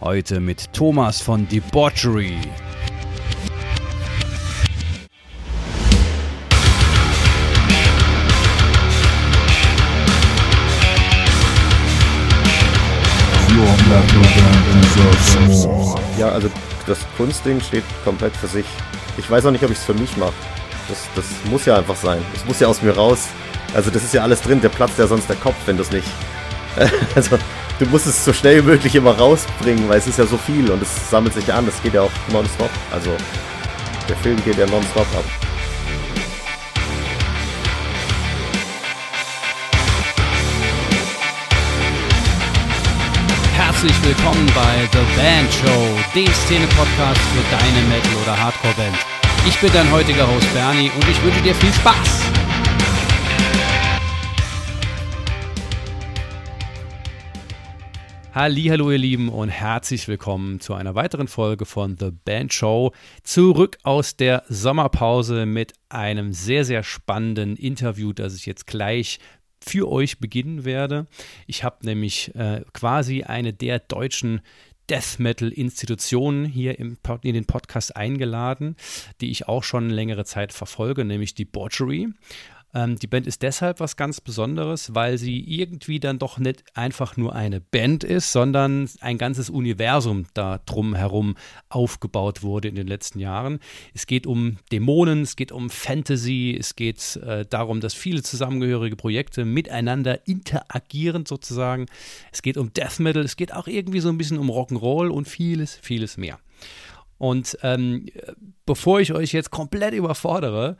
Heute mit Thomas von Debauchery. Ja, also das Kunstding steht komplett für sich. Ich weiß auch nicht, ob ich es für mich mache. Das, das muss ja einfach sein. Das muss ja aus mir raus. Also das ist ja alles drin. Der platzt ja sonst der Kopf, wenn du es nicht. Also du musst es so schnell wie möglich immer rausbringen, weil es ist ja so viel und es sammelt sich an. Das geht ja auch nonstop. Also der Film geht ja nonstop ab. Herzlich willkommen bei The Band Show, dem Szene-Podcast für deine Metal- oder Hardcore-Band. Ich bin dein heutiger Host Bernie und ich wünsche dir viel Spaß. Hallo ihr Lieben und herzlich willkommen zu einer weiteren Folge von The Band Show. Zurück aus der Sommerpause mit einem sehr, sehr spannenden Interview, das ich jetzt gleich für euch beginnen werde. Ich habe nämlich äh, quasi eine der deutschen Death Metal Institutionen hier im, in den Podcast eingeladen, die ich auch schon längere Zeit verfolge, nämlich die Butchery. Ähm, die Band ist deshalb was ganz Besonderes, weil sie irgendwie dann doch nicht einfach nur eine Band ist, sondern ein ganzes Universum da drum herum aufgebaut wurde in den letzten Jahren. Es geht um Dämonen, es geht um Fantasy, es geht äh, darum, dass viele zusammengehörige Projekte miteinander interagieren sozusagen. Es geht um Death Metal, es geht auch irgendwie so ein bisschen um Rock'n'Roll und vieles, vieles mehr. Und ähm, bevor ich euch jetzt komplett überfordere,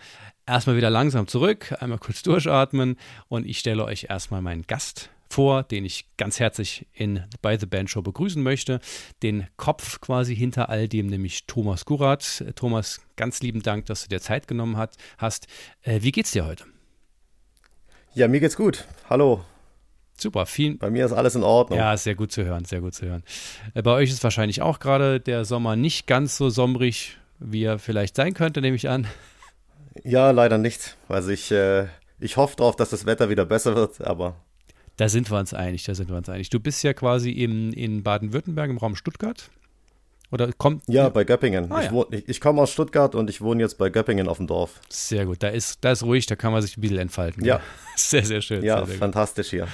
erstmal wieder langsam zurück, einmal kurz durchatmen und ich stelle euch erstmal meinen Gast vor, den ich ganz herzlich in bei The Band Show begrüßen möchte. Den Kopf quasi hinter all dem, nämlich Thomas Gurat. Thomas, ganz lieben Dank, dass du dir Zeit genommen hat, hast. Äh, wie geht's dir heute? Ja, mir geht's gut. Hallo. Super, vielen. Bei mir ist alles in Ordnung. Ja, sehr gut zu hören, sehr gut zu hören. Äh, bei euch ist wahrscheinlich auch gerade der Sommer nicht ganz so sombrig, wie er vielleicht sein könnte, nehme ich an. Ja, leider nicht. Also ich, äh, ich hoffe darauf, dass das Wetter wieder besser wird, aber. Da sind wir uns einig, da sind wir uns einig. Du bist ja quasi im, in Baden-Württemberg im Raum Stuttgart. Oder kommt. Ja, bei Göppingen. Ah, ich, ja. ich, ich komme aus Stuttgart und ich wohne jetzt bei Göppingen auf dem Dorf. Sehr gut, da ist, da ist ruhig, da kann man sich ein bisschen entfalten. Ja. Sehr, sehr schön. Ja, sehr, sehr gut. fantastisch hier.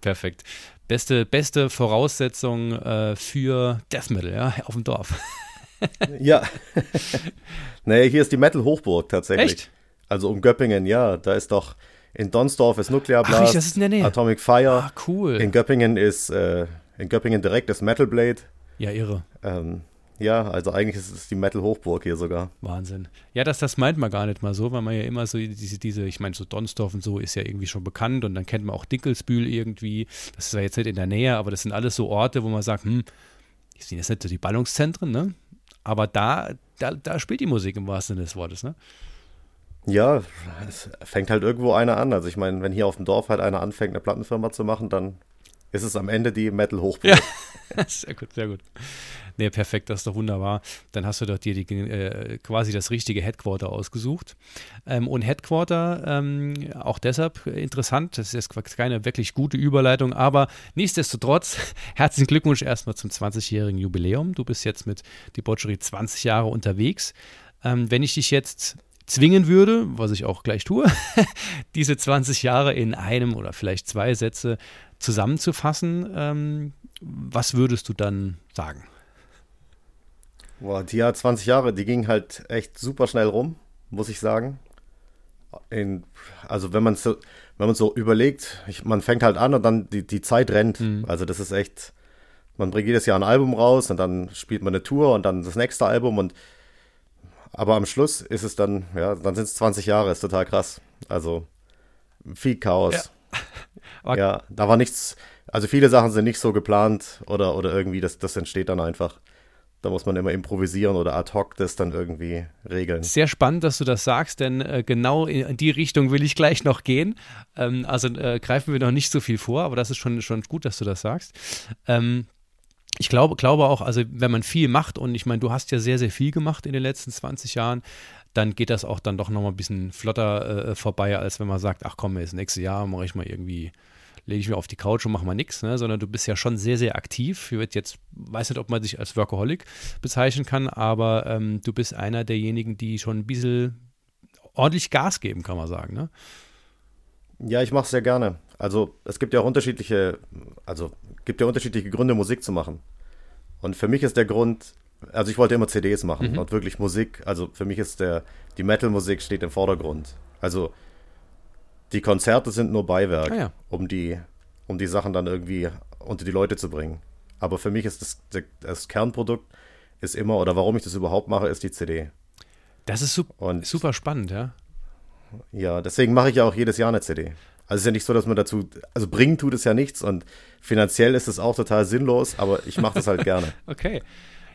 Perfekt. Beste, beste Voraussetzung äh, für Death Metal, ja, auf dem Dorf. Ja. nee, hier ist die Metal-Hochburg tatsächlich. Echt? Also um Göppingen, ja. Da ist doch in Donsdorf ist Nuclear Ach, Blast, echt, das ist in der Nähe. Atomic Fire. Ah, cool. In Göppingen ist äh, in Göppingen direkt das Metal Blade. ja, irre. Ähm, ja, also eigentlich ist es die Metal-Hochburg hier sogar. Wahnsinn. Ja, das, das meint man gar nicht mal so, weil man ja immer so diese, diese ich meine, so Donsdorf und so ist ja irgendwie schon bekannt und dann kennt man auch Dinkelsbühl irgendwie. Das ist ja jetzt nicht in der Nähe, aber das sind alles so Orte, wo man sagt, hm, die sind jetzt nicht so die Ballungszentren, ne? Aber da, da, da spielt die Musik im wahrsten Sinne des Wortes, ne? Ja, es fängt halt irgendwo einer an. Also ich meine, wenn hier auf dem Dorf halt einer anfängt, eine Plattenfirma zu machen, dann ist es am Ende die Metal-Hochburg. Ja, sehr gut, sehr gut. Nee, perfekt, das ist doch wunderbar. Dann hast du doch dir die, äh, quasi das richtige Headquarter ausgesucht. Ähm, und Headquarter, ähm, auch deshalb interessant, das ist jetzt keine wirklich gute Überleitung, aber nichtsdestotrotz, herzlichen Glückwunsch erstmal zum 20-jährigen Jubiläum. Du bist jetzt mit die Botchery 20 Jahre unterwegs. Ähm, wenn ich dich jetzt zwingen würde, was ich auch gleich tue, diese 20 Jahre in einem oder vielleicht zwei Sätze zusammenzufassen, ähm, was würdest du dann sagen? Boah, die ja 20 Jahre, die ging halt echt super schnell rum, muss ich sagen. In, also wenn man so, wenn man so überlegt, ich, man fängt halt an und dann die, die Zeit rennt. Mhm. Also das ist echt, man bringt jedes Jahr ein Album raus und dann spielt man eine Tour und dann das nächste Album und aber am Schluss ist es dann, ja, dann sind es 20 Jahre, ist total krass. Also viel Chaos. Aber- Ja, da war nichts, also viele Sachen sind nicht so geplant oder, oder irgendwie, das, das entsteht dann einfach. Da muss man immer improvisieren oder ad hoc das dann irgendwie regeln. Sehr spannend, dass du das sagst, denn äh, genau in, die Richtung will ich gleich noch gehen. Ähm, also äh, greifen wir noch nicht so viel vor, aber das ist schon, schon gut, dass du das sagst. Ähm, ich glaube, glaube auch, also wenn man viel macht und ich meine, du hast ja sehr, sehr viel gemacht in den letzten 20 Jahren, dann geht das auch dann doch nochmal ein bisschen flotter äh, vorbei, als wenn man sagt, ach komm, jetzt nächstes Jahr mache ich mal irgendwie lege ich mich auf die Couch und mache mal nichts, ne? sondern du bist ja schon sehr, sehr aktiv. Ich wird jetzt, weiß nicht, ob man sich als Workaholic bezeichnen kann, aber ähm, du bist einer derjenigen, die schon ein bisschen ordentlich Gas geben, kann man sagen. Ne? Ja, ich mache es sehr gerne. Also es gibt ja auch unterschiedliche, also gibt ja unterschiedliche Gründe, Musik zu machen. Und für mich ist der Grund, also ich wollte immer CDs machen mhm. und wirklich Musik, also für mich ist der, die Metal-Musik steht im Vordergrund. Also die Konzerte sind nur Beiwerk, ah, ja. um die, um die Sachen dann irgendwie unter die Leute zu bringen. Aber für mich ist das, das Kernprodukt ist immer, oder warum ich das überhaupt mache, ist die CD. Das ist super, und, super spannend, ja. Ja, deswegen mache ich ja auch jedes Jahr eine CD. Also es ist ja nicht so, dass man dazu, also bringen tut es ja nichts und finanziell ist es auch total sinnlos, aber ich mache das halt gerne. okay.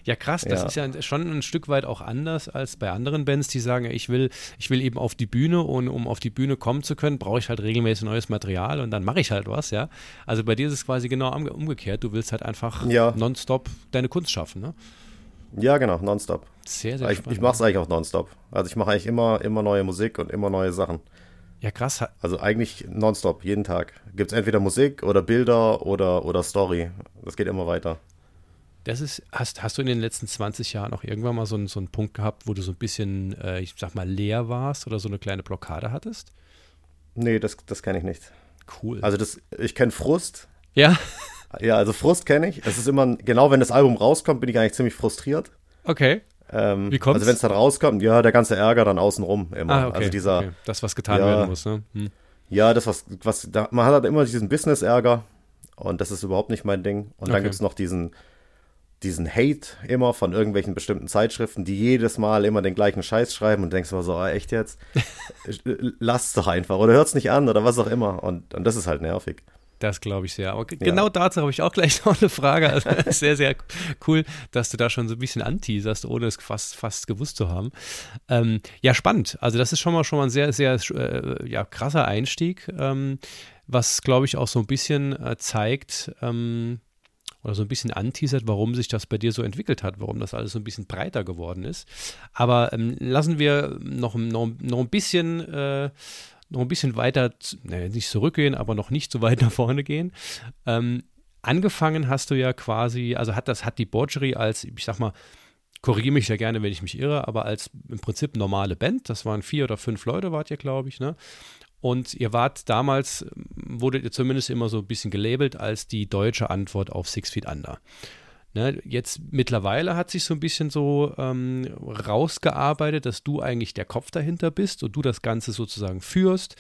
Ja, krass, das ja. ist ja schon ein Stück weit auch anders als bei anderen Bands, die sagen, ich will, ich will eben auf die Bühne und um auf die Bühne kommen zu können, brauche ich halt regelmäßig neues Material und dann mache ich halt was, ja. Also bei dir ist es quasi genau umgekehrt. Du willst halt einfach ja. nonstop deine Kunst schaffen, ne? Ja, genau, nonstop. Sehr, sehr ich, Ich mache es eigentlich auch nonstop. Also ich mache eigentlich immer, immer neue Musik und immer neue Sachen. Ja, krass. Also eigentlich nonstop, jeden Tag. Gibt es entweder Musik oder Bilder oder, oder Story. Das geht immer weiter. Das ist, hast, hast du in den letzten 20 Jahren auch irgendwann mal so, einen, so einen Punkt gehabt, wo du so ein bisschen, äh, ich sag mal, leer warst oder so eine kleine Blockade hattest? Nee, das, das kenne ich nicht. Cool. Also das, ich kenne Frust. Ja. Ja, also Frust kenne ich. Es ist immer, genau wenn das Album rauskommt, bin ich eigentlich ziemlich frustriert. Okay. Ähm, Wie kommt's? Also wenn es dann rauskommt, ja, der ganze Ärger dann außenrum immer. Ah, okay, also dieser, okay. Das, was getan ja, werden muss, ne? Hm. Ja, das, was, was, da, man hat halt immer diesen Business-Ärger und das ist überhaupt nicht mein Ding. Und dann okay. gibt es noch diesen, diesen Hate immer von irgendwelchen bestimmten Zeitschriften, die jedes Mal immer den gleichen Scheiß schreiben und denkst immer so, ah, echt jetzt? Lasst doch einfach oder hört es nicht an oder was auch immer. Und, und das ist halt nervig. Das glaube ich sehr. Aber ja. genau dazu habe ich auch gleich noch eine Frage. Also sehr, sehr cool, dass du da schon so ein bisschen anteaserst, ohne es fast, fast gewusst zu haben. Ähm, ja, spannend. Also das ist schon mal schon mal ein sehr, sehr äh, ja, krasser Einstieg, ähm, was glaube ich auch so ein bisschen äh, zeigt, ähm, oder so ein bisschen anteasert, warum sich das bei dir so entwickelt hat, warum das alles so ein bisschen breiter geworden ist. Aber ähm, lassen wir noch, noch, noch ein bisschen äh, noch ein bisschen weiter, naja, nicht zurückgehen, aber noch nicht so weit nach vorne gehen. Ähm, angefangen hast du ja quasi, also hat das, hat die Borgery als, ich sag mal, korrigiere mich ja gerne, wenn ich mich irre, aber als im Prinzip normale Band, das waren vier oder fünf Leute, wart ihr, glaube ich, ne? Und ihr wart damals, wurdet ihr zumindest immer so ein bisschen gelabelt als die deutsche Antwort auf Six Feet Under. Ne, jetzt mittlerweile hat sich so ein bisschen so ähm, rausgearbeitet, dass du eigentlich der Kopf dahinter bist und du das Ganze sozusagen führst,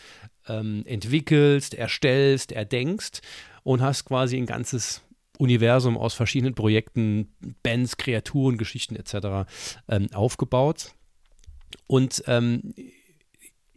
ähm, entwickelst, erstellst, erdenkst und hast quasi ein ganzes Universum aus verschiedenen Projekten, Bands, Kreaturen, Geschichten etc. Ähm, aufgebaut. Und ähm,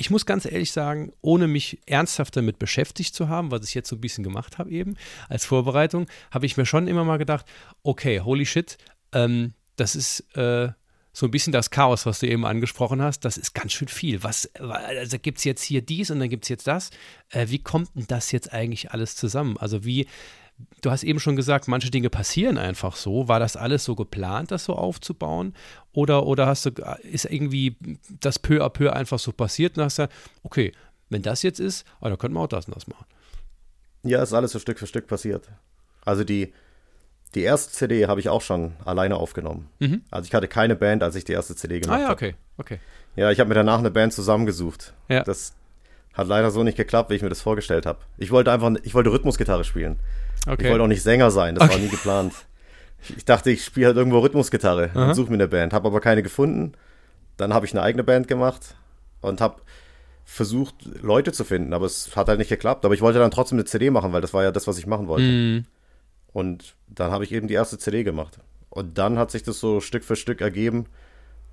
ich muss ganz ehrlich sagen, ohne mich ernsthaft damit beschäftigt zu haben, was ich jetzt so ein bisschen gemacht habe eben als Vorbereitung, habe ich mir schon immer mal gedacht, okay, holy shit, ähm, das ist äh, so ein bisschen das Chaos, was du eben angesprochen hast, das ist ganz schön viel. Was, also gibt es jetzt hier dies und dann gibt es jetzt das. Äh, wie kommt denn das jetzt eigentlich alles zusammen? Also wie, du hast eben schon gesagt, manche Dinge passieren einfach so. War das alles so geplant, das so aufzubauen? Oder, oder hast du, ist irgendwie das peu à peu einfach so passiert und hast gesagt, okay, wenn das jetzt ist, oh, dann könnten wir auch das und das machen. Ja, ist alles so Stück für Stück passiert. Also die, die erste CD habe ich auch schon alleine aufgenommen. Mhm. Also ich hatte keine Band, als ich die erste CD gemacht habe. Ah ja, okay, okay. Ja, ich habe mir danach eine Band zusammengesucht. Ja. Das hat leider so nicht geklappt, wie ich mir das vorgestellt habe. Ich wollte einfach, ich wollte Rhythmusgitarre spielen. Okay. Ich wollte auch nicht Sänger sein, das okay. war nie geplant. Ich dachte, ich spiele halt irgendwo Rhythmusgitarre Aha. und suche mir eine Band, habe aber keine gefunden. Dann habe ich eine eigene Band gemacht und habe versucht, Leute zu finden, aber es hat halt nicht geklappt. Aber ich wollte dann trotzdem eine CD machen, weil das war ja das, was ich machen wollte. Mm. Und dann habe ich eben die erste CD gemacht. Und dann hat sich das so Stück für Stück ergeben,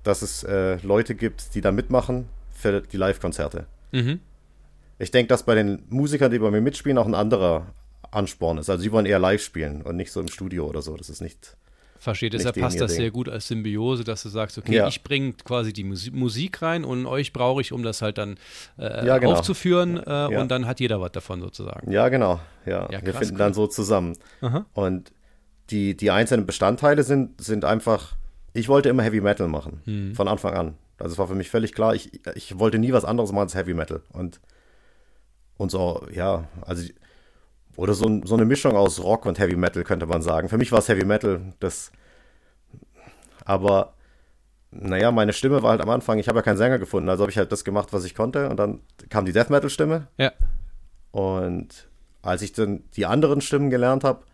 dass es äh, Leute gibt, die da mitmachen für die Live-Konzerte. Mhm. Ich denke, dass bei den Musikern, die bei mir mitspielen, auch ein anderer Ansporn ist. Also sie wollen eher live spielen und nicht so im Studio oder so. Das ist nicht. Verstehe, deshalb passt das Ding. sehr gut als Symbiose, dass du sagst, okay, ja. ich bringe quasi die Musik rein und euch brauche ich, um das halt dann äh, ja, genau. aufzuführen äh, ja. und dann hat jeder was davon sozusagen. Ja, genau. Ja, krass, wir finden cool. dann so zusammen. Aha. Und die, die einzelnen Bestandteile sind, sind einfach, ich wollte immer Heavy Metal machen, hm. von Anfang an. Also es war für mich völlig klar, ich, ich wollte nie was anderes machen als Heavy Metal. Und, und so, ja, also oder so, so eine Mischung aus Rock und Heavy Metal, könnte man sagen. Für mich war es Heavy Metal, das. Aber, naja, meine Stimme war halt am Anfang, ich habe ja keinen Sänger gefunden, also habe ich halt das gemacht, was ich konnte. Und dann kam die Death Metal-Stimme. Ja. Und als ich dann die anderen Stimmen gelernt habe,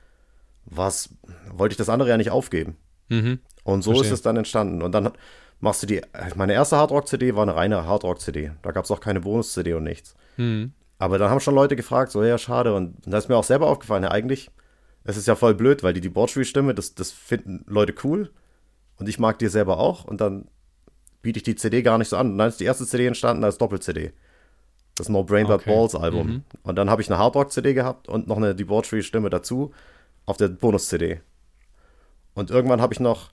wollte ich das andere ja nicht aufgeben. Mhm. Und so Verstehen. ist es dann entstanden. Und dann machst du die, meine erste Hardrock-CD war eine reine Hardrock-CD. Da gab es auch keine Bonus-CD und nichts. Mhm. Aber dann haben schon Leute gefragt, so, ja, schade. Und da ist mir auch selber aufgefallen, ja, eigentlich, es ist ja voll blöd, weil die Debauchery-Stimme, das, das finden Leute cool. Und ich mag die selber auch. Und dann biete ich die CD gar nicht so an. Und dann ist die erste CD entstanden als Doppel-CD. Das No Brain But okay. Balls Album. Mhm. Und dann habe ich eine Hardrock-CD gehabt und noch eine Debauchery-Stimme dazu auf der Bonus-CD. Und irgendwann habe ich noch,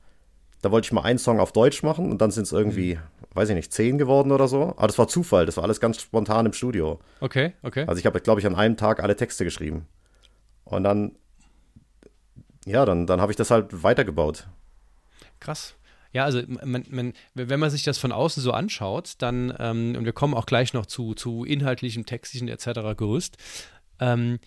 da wollte ich mal einen Song auf Deutsch machen und dann sind es irgendwie, mhm. Weiß ich nicht, zehn geworden oder so. Aber das war Zufall, das war alles ganz spontan im Studio. Okay, okay. Also ich habe, glaube ich, an einem Tag alle Texte geschrieben. Und dann, ja, dann, dann habe ich das halt weitergebaut. Krass. Ja, also man, man, wenn man sich das von außen so anschaut, dann, ähm, und wir kommen auch gleich noch zu, zu inhaltlichem, textlichen etc. Gerüst, ähm,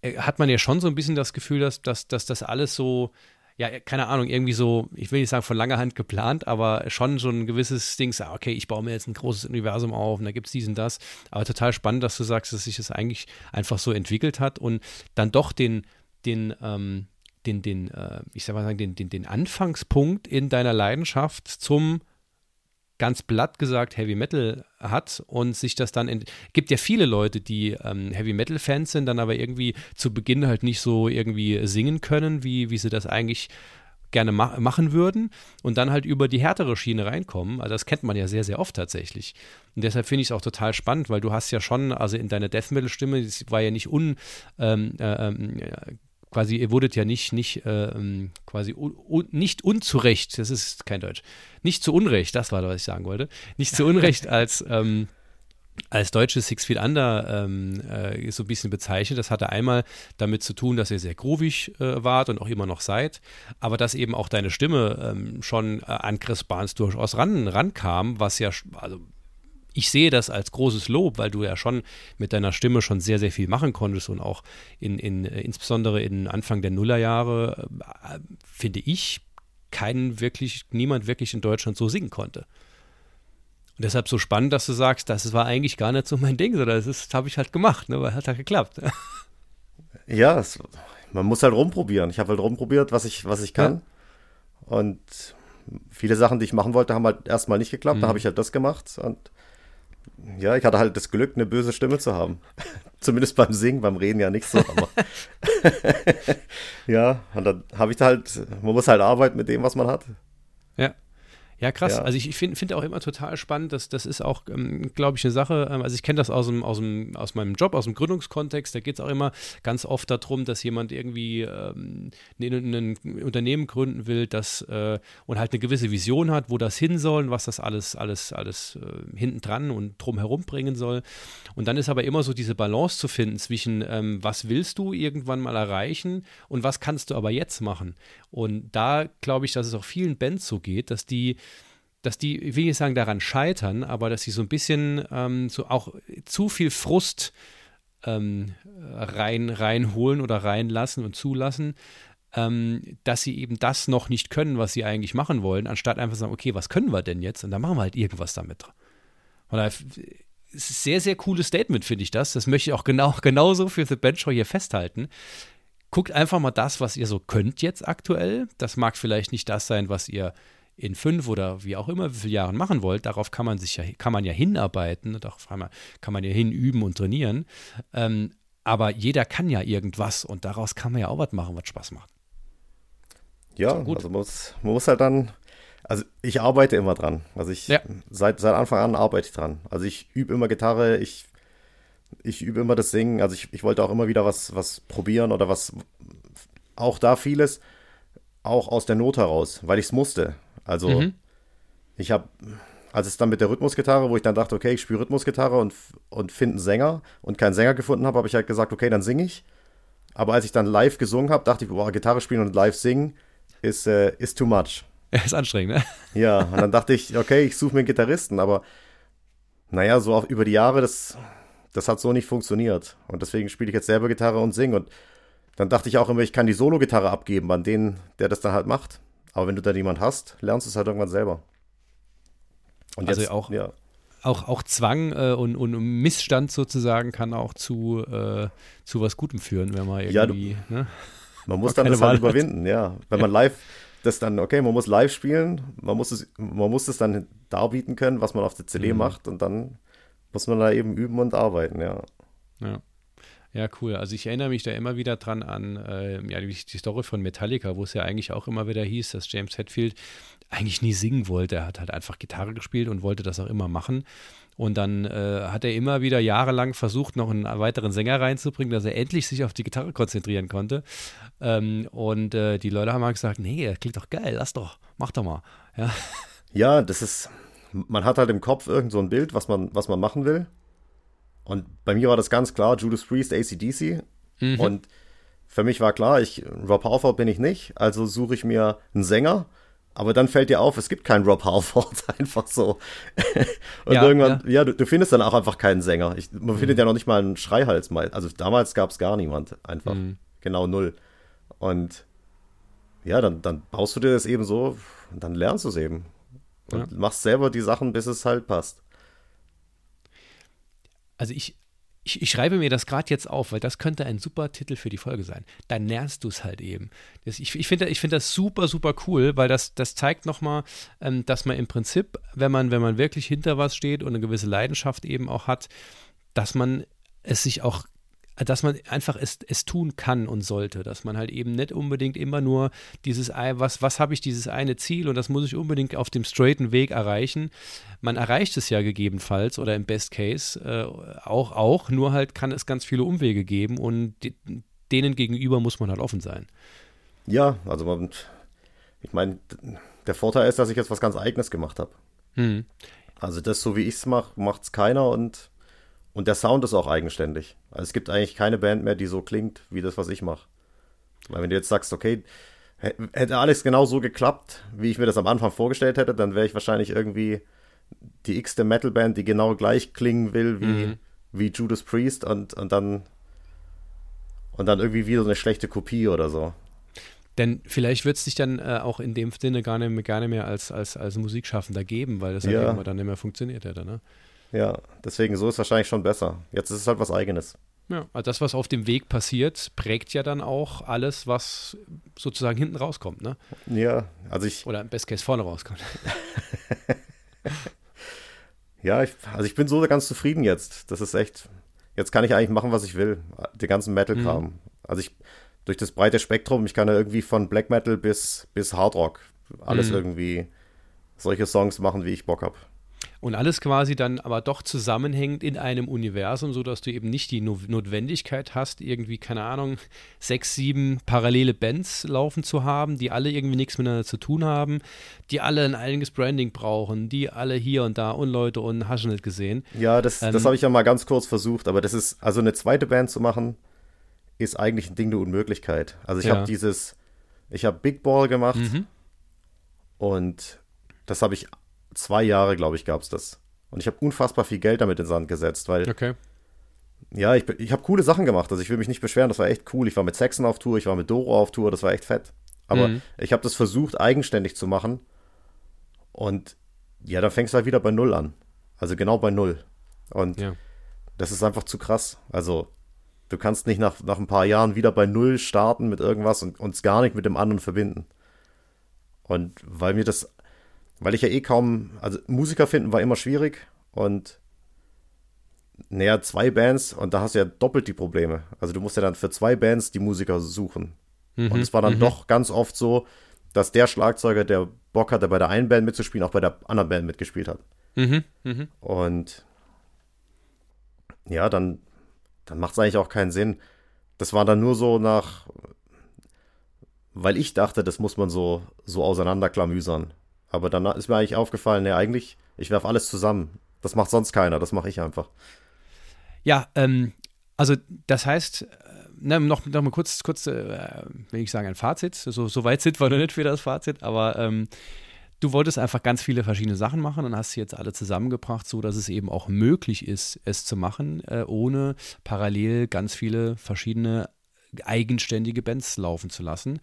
äh, hat man ja schon so ein bisschen das Gefühl, dass, dass, dass das alles so, ja, keine Ahnung, irgendwie so, ich will nicht sagen von langer Hand geplant, aber schon so ein gewisses Ding, ah, okay, ich baue mir jetzt ein großes Universum auf und da gibt es dies und das. Aber total spannend, dass du sagst, dass sich das eigentlich einfach so entwickelt hat und dann doch den, den, ähm, den, den, äh, ich sag mal den, den, den Anfangspunkt in deiner Leidenschaft zum ganz platt gesagt Heavy Metal hat und sich das dann gibt ja viele Leute, die ähm, Heavy Metal Fans sind, dann aber irgendwie zu Beginn halt nicht so irgendwie singen können, wie, wie sie das eigentlich gerne ma machen würden und dann halt über die härtere Schiene reinkommen. Also das kennt man ja sehr, sehr oft tatsächlich. Und deshalb finde ich es auch total spannend, weil du hast ja schon, also in deiner Death Metal Stimme, das war ja nicht un, ähm, äh, ähm, quasi, ihr wurdet ja nicht, nicht äh, ähm, quasi un, nicht unzurecht, das ist kein Deutsch, nicht zu Unrecht, das war, was ich sagen wollte, nicht zu Unrecht als, ähm, als deutsches Six Feet Under ähm, äh, so ein bisschen bezeichnet. Das hatte einmal damit zu tun, dass ihr sehr groovig äh, wart und auch immer noch seid, aber dass eben auch deine Stimme ähm, schon äh, an Chris Barnes durchaus ran, rankam, was ja, also ich sehe das als großes Lob, weil du ja schon mit deiner Stimme schon sehr, sehr viel machen konntest und auch in, in äh, insbesondere in Anfang der Nullerjahre, äh, finde ich, keinen wirklich, niemand wirklich in Deutschland so singen konnte. Und deshalb so spannend, dass du sagst, das war eigentlich gar nicht so mein Ding, sondern das habe ich halt gemacht, ne, weil hat halt geklappt. Ja, es, man muss halt rumprobieren. Ich habe halt rumprobiert, was ich, was ich kann. Ja. Und viele Sachen, die ich machen wollte, haben halt erstmal nicht geklappt. Mhm. Da habe ich halt das gemacht und ja, ich hatte halt das Glück, eine böse Stimme zu haben. Zumindest beim Singen, beim Reden ja nicht so, aber ja, und dann habe ich halt, man muss halt arbeiten mit dem, was man hat. Ja. Krass. Ja. Also ich, ich finde find auch immer total spannend, dass das ist auch, ähm, glaube ich, eine Sache, ähm, also ich kenne das aus, dem, aus, dem, aus meinem Job, aus dem Gründungskontext, da geht es auch immer ganz oft darum, dass jemand irgendwie ähm, ein, ein, Unternehmen gründen will, das äh, und halt eine gewisse Vision hat, wo das hin soll und was das alles, alles, alles äh, hinten dran und drumherum bringen soll. Und dann ist aber immer so diese Balance zu finden zwischen, ähm, was willst du irgendwann mal erreichen und was kannst du aber jetzt machen. Und da glaube ich, dass es auch vielen Bands so geht, dass die dass die, ich will nicht sagen, daran scheitern, aber dass sie so ein bisschen ähm, so auch zu viel Frust ähm, rein, reinholen oder reinlassen und zulassen, ähm, dass sie eben das noch nicht können, was sie eigentlich machen wollen, anstatt einfach zu sagen, okay, was können wir denn jetzt? Und dann machen wir halt irgendwas damit. Und da ist sehr, sehr cooles Statement, finde ich das. Das möchte ich auch genau, genauso für The Bench hier festhalten. Guckt einfach mal das, was ihr so könnt jetzt aktuell. Das mag vielleicht nicht das sein, was ihr in fünf oder wie auch immer wie viele Jahren machen wollt, darauf kann man sich ja, kann man ja hinarbeiten, darauf kann man ja hinüben und trainieren. Ähm, aber jeder kann ja irgendwas und daraus kann man ja auch was machen, was Spaß macht. Ja, also man muss, man muss halt dann, also ich arbeite immer dran. Also ich, ja. seit, seit Anfang an arbeite ich dran. Also ich übe immer Gitarre, ich, ich übe immer das Singen. Also ich, ich wollte auch immer wieder was, was probieren oder was, auch da vieles, auch aus der Not heraus, weil ich es musste. Also mhm. ich habe, als es dann mit der Rhythmusgitarre, wo ich dann dachte, okay, ich spiele Rhythmusgitarre und, und finde einen Sänger und keinen Sänger gefunden habe, habe ich halt gesagt, okay, dann singe ich. Aber als ich dann live gesungen habe, dachte ich, boah, Gitarre spielen und live singen ist, äh, ist too much. Ja, ist anstrengend, ne? Ja, und dann dachte ich, okay, ich suche mir einen Gitarristen, aber naja, so auch über die Jahre, das, das hat so nicht funktioniert. Und deswegen spiele ich jetzt selber Gitarre und singe. Und dann dachte ich auch immer, ich kann die Solo-Gitarre abgeben an den, der das dann halt macht. Aber wenn du da jemand hast, lernst du es halt irgendwann selber. Und also jetzt, auch, ja. auch, auch Zwang äh, und, und Missstand sozusagen kann auch zu, äh, zu was Gutem führen, wenn man irgendwie. Ja, du, ne? Man muss dann das halt überwinden, ja. Wenn man live das dann, okay, man muss live spielen, man muss es, man muss es dann darbieten können, was man auf der CD mhm. macht und dann muss man da eben üben und arbeiten, ja. Ja. Ja, cool. Also ich erinnere mich da immer wieder dran an äh, ja, die, die, Story von Metallica, wo es ja eigentlich auch immer wieder hieß, dass James Hetfield eigentlich nie singen wollte. Er hat halt einfach Gitarre gespielt und wollte das auch immer machen. Und dann äh, hat er immer wieder jahrelang versucht, noch einen weiteren Sänger reinzubringen, dass er endlich sich auf die Gitarre konzentrieren konnte. Ähm, und äh, die Leute haben halt gesagt, nee, das klingt doch geil, lass doch, mach doch mal. Ja, ja das ist, man hat halt im Kopf irgend so ein Bild, was man, was man machen will. Und bei mir war das ganz klar, Judas Priest, ACDC. Mhm. Und für mich war klar, ich, Rob Halford bin ich nicht, also suche ich mir einen Sänger aber dann fällt dir auf, es gibt keinen Rob Halford, einfach so. Und ja, irgendwann, ja, ja du, du, findest dann auch einfach keinen Sänger. Ich, man mhm. findet ja noch nicht mal einen Schreihals. Also damals gab es gar niemand, einfach. Mhm. Genau null. Und ja, dann, dann baust du dir das eben so und dann lernst du es eben. Und ja. machst selber die Sachen, bis es halt passt. Also ich, ich, ich, schreibe mir das gerade jetzt auf, weil das könnte ein super Titel für die Folge sein. Dann lernst du es halt eben. Das, ich ich finde ich find das super, super cool, weil das, das zeigt nochmal, ähm, dass man im Prinzip, wenn man, wenn man wirklich hinter was steht und eine gewisse Leidenschaft eben auch hat, dass man es sich auch dass man einfach es, es tun kann und sollte, dass man halt eben nicht unbedingt immer nur dieses, was, was habe ich dieses eine Ziel und das muss ich unbedingt auf dem straighten Weg erreichen. Man erreicht es ja gegebenenfalls oder im Best Case äh, auch, auch, nur halt kann es ganz viele Umwege geben und die, denen gegenüber muss man halt offen sein. Ja, also man, ich meine, der Vorteil ist, dass ich jetzt was ganz Eigenes gemacht habe. Hm. Also das, so wie ich es mache, macht es keiner und und der Sound ist auch eigenständig. Also es gibt eigentlich keine Band mehr, die so klingt, wie das, was ich mache. Weil wenn du jetzt sagst, okay, hätte alles genau so geklappt, wie ich mir das am Anfang vorgestellt hätte, dann wäre ich wahrscheinlich irgendwie die x-te Metalband, die genau gleich klingen will wie, mhm. wie Judas Priest und, und dann und dann irgendwie wieder so eine schlechte Kopie oder so. Denn vielleicht wird es dich dann äh, auch in dem Sinne gar nicht, gar nicht mehr als, als, als Musikschaffender geben, weil das ja. halt irgendwann dann nicht mehr funktioniert hätte, ne? Ja, deswegen so ist wahrscheinlich schon besser. Jetzt ist es halt was Eigenes. Ja, also das, was auf dem Weg passiert, prägt ja dann auch alles, was sozusagen hinten rauskommt, ne? Ja, also ich. Oder im Best Case vorne rauskommt. ja, ich, also ich bin so ganz zufrieden jetzt. Das ist echt. Jetzt kann ich eigentlich machen, was ich will. Den ganzen Metal-Kram. Mhm. Also ich, durch das breite Spektrum, ich kann ja irgendwie von Black Metal bis, bis Hard Rock alles mhm. irgendwie solche Songs machen, wie ich Bock habe. Und alles quasi dann aber doch zusammenhängt in einem Universum, sodass du eben nicht die no Notwendigkeit hast, irgendwie, keine Ahnung, sechs, sieben parallele Bands laufen zu haben, die alle irgendwie nichts miteinander zu tun haben, die alle ein eigenes Branding brauchen, die alle hier und da und Leute und hast du nicht gesehen. Ja, das, ähm, das habe ich ja mal ganz kurz versucht, aber das ist, also eine zweite Band zu machen, ist eigentlich ein Ding der Unmöglichkeit. Also ich ja. habe dieses, ich habe Big Ball gemacht mhm. und das habe ich zwei Jahre, glaube ich, gab es das. Und ich habe unfassbar viel Geld damit in den Sand gesetzt, weil. Okay. Ja, ich, ich habe coole Sachen gemacht. Also ich will mich nicht beschweren, das war echt cool. Ich war mit Saxon auf Tour, ich war mit Doro auf Tour, das war echt fett. Aber mhm. ich habe das versucht, eigenständig zu machen. Und ja, dann fängst du halt wieder bei Null an. Also genau bei Null. Und ja. das ist einfach zu krass. Also du kannst nicht nach, nach ein paar Jahren wieder bei Null starten mit irgendwas und uns gar nicht mit dem anderen verbinden. Und weil mir das weil ich ja eh kaum, also Musiker finden war immer schwierig und näher zwei Bands und da hast du ja doppelt die Probleme. Also du musst ja dann für zwei Bands die Musiker suchen. Mhm, und es war dann mhm. doch ganz oft so, dass der Schlagzeuger, der Bock hatte, bei der einen Band mitzuspielen, auch bei der anderen Band mitgespielt hat. Mhm, mh. Und ja, dann, dann macht es eigentlich auch keinen Sinn. Das war dann nur so nach, weil ich dachte, das muss man so, so auseinanderklamüsern. Aber dann ist mir eigentlich aufgefallen, ne, eigentlich, ich werfe alles zusammen. Das macht sonst keiner, das mache ich einfach. Ja, ähm, also das heißt, äh, ne, noch, noch mal kurz, kurz äh, will ich sagen, ein Fazit. So, so weit sind wir noch nicht für das Fazit, aber ähm, du wolltest einfach ganz viele verschiedene Sachen machen und hast sie jetzt alle zusammengebracht, so dass es eben auch möglich ist, es zu machen, äh, ohne parallel ganz viele verschiedene eigenständige Bands laufen zu lassen.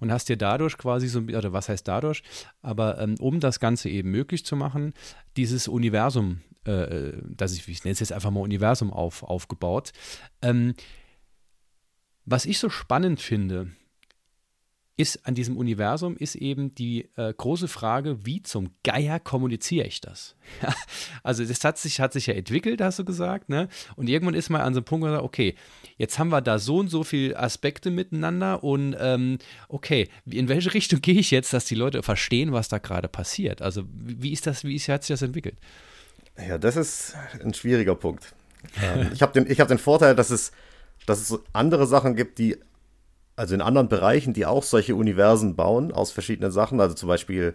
Und hast dir dadurch quasi so, oder was heißt dadurch, aber ähm, um das Ganze eben möglich zu machen, dieses Universum, äh, das ich, ich nenne es jetzt einfach mal Universum auf, aufgebaut. Ähm, was ich so spannend finde, ist an diesem Universum ist eben die äh, große Frage, wie zum Geier kommuniziere ich das? also das hat sich, hat sich ja entwickelt, hast du gesagt, ne? Und irgendwann ist mal an so einem Punkt, wo man sagt, okay, jetzt haben wir da so und so viele Aspekte miteinander und ähm, okay, in welche Richtung gehe ich jetzt, dass die Leute verstehen, was da gerade passiert? Also wie ist das, wie ist, hat sich das entwickelt? Ja, das ist ein schwieriger Punkt. ähm, ich habe den, hab den Vorteil, dass es, dass es andere Sachen gibt, die also in anderen Bereichen, die auch solche Universen bauen aus verschiedenen Sachen. Also zum Beispiel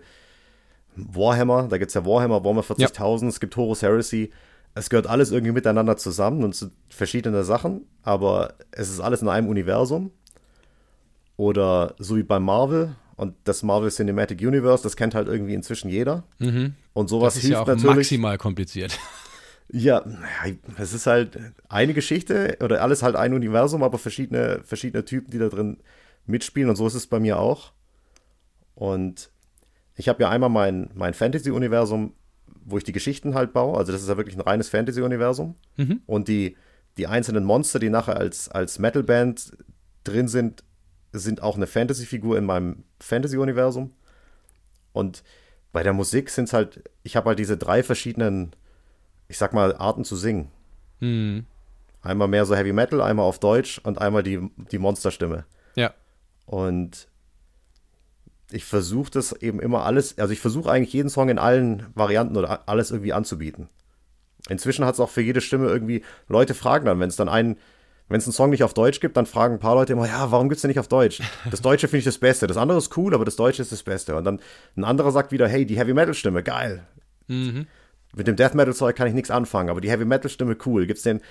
Warhammer, da gibt es ja Warhammer, Warhammer 40.000, ja. es gibt Horus Heresy. Es gehört alles irgendwie miteinander zusammen und sind verschiedene Sachen, aber es ist alles in einem Universum. Oder so wie bei Marvel und das Marvel Cinematic Universe, das kennt halt irgendwie inzwischen jeder. Mhm. Und sowas das ist hilft ja auch natürlich. maximal kompliziert. Ja, es ist halt eine Geschichte oder alles halt ein Universum, aber verschiedene, verschiedene Typen, die da drin mitspielen. Und so ist es bei mir auch. Und ich habe ja einmal mein, mein Fantasy-Universum, wo ich die Geschichten halt baue. Also das ist ja wirklich ein reines Fantasy-Universum. Mhm. Und die, die einzelnen Monster, die nachher als, als Metal-Band drin sind, sind auch eine Fantasy-Figur in meinem Fantasy-Universum. Und bei der Musik sind es halt, ich habe halt diese drei verschiedenen ich sag mal, Arten zu singen. Mhm. Einmal mehr so Heavy Metal, einmal auf Deutsch und einmal die, die Monsterstimme. Ja. Und ich versuche das eben immer alles, also ich versuche eigentlich jeden Song in allen Varianten oder alles irgendwie anzubieten. Inzwischen hat es auch für jede Stimme irgendwie, Leute fragen dann, wenn es dann einen, wenn es einen Song nicht auf Deutsch gibt, dann fragen ein paar Leute immer, ja, warum gibt es denn nicht auf Deutsch? Das Deutsche finde ich das Beste. Das andere ist cool, aber das Deutsche ist das Beste. Und dann ein anderer sagt wieder, hey, die Heavy Metal Stimme, geil. Mhm. Mit dem Death Metal Zeug kann ich nichts anfangen, aber die Heavy Metal Stimme cool. Gibt's den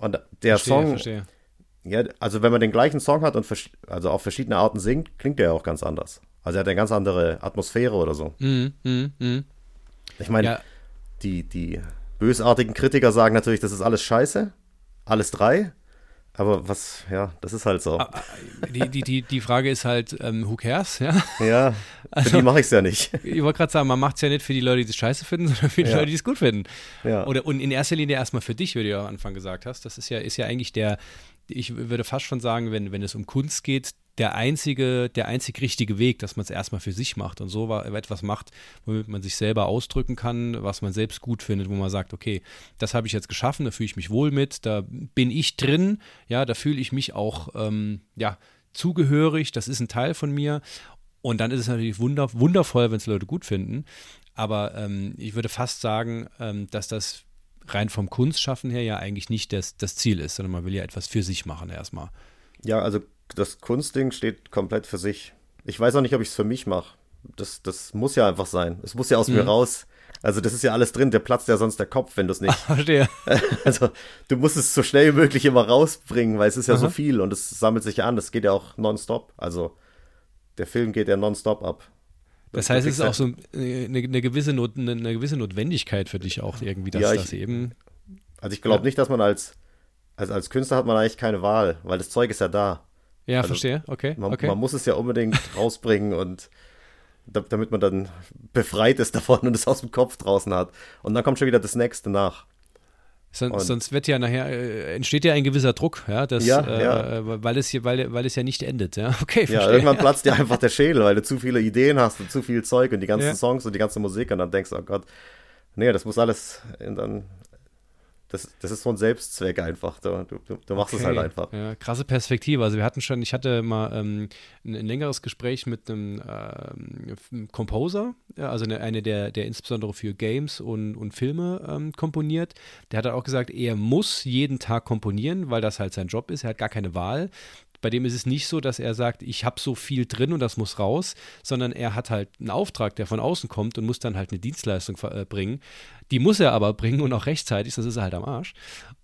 und der verstehe, Song verstehe. Ja, also wenn man den gleichen Song hat und also auf verschiedene Arten singt, klingt der auch ganz anders. Also er hat eine ganz andere Atmosphäre oder so. Mm, mm, mm. Ich meine, ja. die, die bösartigen Kritiker sagen natürlich, das ist alles scheiße. Alles drei. Aber was, ja, das ist halt so. Ah, die, die, die, die Frage ist halt, ähm, who cares? Ja, ja also, für die mache ich es ja nicht. Ich wollte gerade sagen, man macht es ja nicht für die Leute, die es scheiße finden, sondern für die ja. Leute, die es gut finden. Ja. Oder, und in erster Linie erstmal für dich, wie du ja am Anfang gesagt hast. Das ist ja, ist ja eigentlich der, ich würde fast schon sagen, wenn, wenn es um Kunst geht, der einzige, der einzig richtige Weg, dass man es erstmal für sich macht und so etwas macht, womit man sich selber ausdrücken kann, was man selbst gut findet, wo man sagt, okay, das habe ich jetzt geschaffen, da fühle ich mich wohl mit, da bin ich drin, ja, da fühle ich mich auch, ähm, ja, zugehörig, das ist ein Teil von mir. Und dann ist es natürlich wunder, wundervoll, wenn es Leute gut finden. Aber ähm, ich würde fast sagen, ähm, dass das rein vom Kunstschaffen her ja eigentlich nicht das, das Ziel ist, sondern man will ja etwas für sich machen erstmal. Ja, also das Kunstding steht komplett für sich. Ich weiß auch nicht, ob ich es für mich mache. Das, das muss ja einfach sein. Es muss ja aus mhm. mir raus. Also das ist ja alles drin, der platzt ja sonst der Kopf, wenn du es nicht. verstehe. Also du musst es so schnell wie möglich immer rausbringen, weil es ist ja Aha. so viel und es sammelt sich ja an. Das geht ja auch nonstop. Also der Film geht ja nonstop ab. Das, das heißt, es ist auch so eine, eine, gewisse Not, eine, eine, gewisse Notwendigkeit für dich auch irgendwie, dass ja, ich, das eben. Also ich glaube ja. nicht, dass man als, also als Künstler hat man eigentlich keine Wahl, weil das Zeug ist ja da. Ja, also verstehe. Okay. Man, okay. man muss es ja unbedingt rausbringen und damit man dann befreit ist davon und es aus dem Kopf draußen hat. Und dann kommt schon wieder das nächste nach. Sonst, sonst wird ja nachher, äh, entsteht ja ein gewisser Druck, ja, das, ja, äh, ja. Weil, es hier, weil, weil es ja nicht endet, ja. Okay, verstehe. Ja, irgendwann platzt dir einfach der Schädel, weil du zu viele Ideen hast und zu viel Zeug und die ganzen ja. Songs und die ganze Musik und dann denkst du, oh Gott, nee, das muss alles dann das, das ist so ein Selbstzweck einfach. Du, du, du machst okay. es halt einfach. Ja, krasse Perspektive. Also wir hatten schon, ich hatte mal ähm, ein, ein, längeres Gespräch mit einem ähm, Composer, ja, also eine, eine, der, der insbesondere für Games und, und Filme ähm, komponiert. Der hat auch gesagt, er muss jeden Tag komponieren, weil das halt sein Job ist. Er hat gar keine Wahl. Bei dem ist es nicht so, dass er sagt, ich habe so viel drin und das muss raus, sondern er hat halt einen Auftrag, der von außen kommt und muss dann halt eine Dienstleistung äh, bringen. Die muss er aber bringen und auch rechtzeitig, sonst ist er halt am Arsch.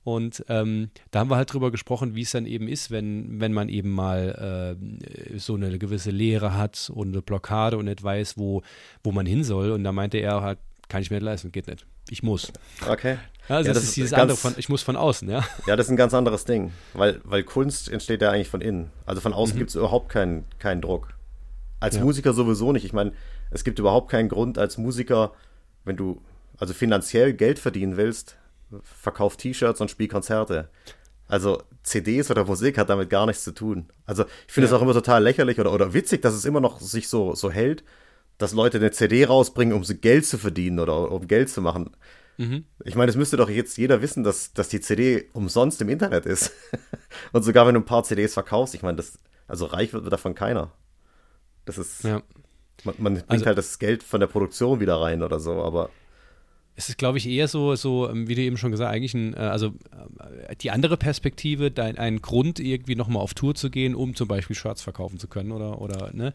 Und ähm, da haben wir halt drüber gesprochen, wie es dann eben ist, wenn, wenn man eben mal äh, so eine gewisse Lehre hat und eine Blockade und nicht weiß, wo, wo man hin soll. Und da meinte er halt, kann ich mir nicht leisten, geht nicht. Ich muss. Okay. Also ja, das, das, ist dieses ganz, andere von, ich muss von außen, ja. Ja, das ist ein ganz anderes Ding, weil, weil Kunst entsteht ja eigentlich von innen. Also von außen mhm. gibt es überhaupt keinen, keinen Druck. Als ja. Musiker sowieso nicht. Ich meine, es gibt überhaupt keinen Grund als Musiker, wenn du also finanziell Geld verdienen willst, verkauf T-Shirts und spiel Konzerte. Also CDs oder Musik hat damit gar nichts zu tun. Also ich finde es ja. auch immer total lächerlich oder, oder witzig, dass es immer noch sich so, so hält, dass Leute eine CD rausbringen, um Geld zu verdienen oder um Geld zu machen. Mhm. Ich meine, es müsste doch jetzt jeder wissen, dass, dass die CD umsonst im Internet ist. Und sogar wenn du ein paar CDs verkaufst, ich meine, das, also reich wird davon keiner. Das ist. Ja. Man, man bringt also, halt das Geld von der Produktion wieder rein oder so, aber. Es ist, glaube ich, eher so, so, ähm, wie du eben schon gesagt hast, eigentlich ein, äh, also äh, die andere Perspektive, dein, ein Grund, irgendwie nochmal auf Tour zu gehen, um zum Beispiel Shirts verkaufen zu können oder, oder ne?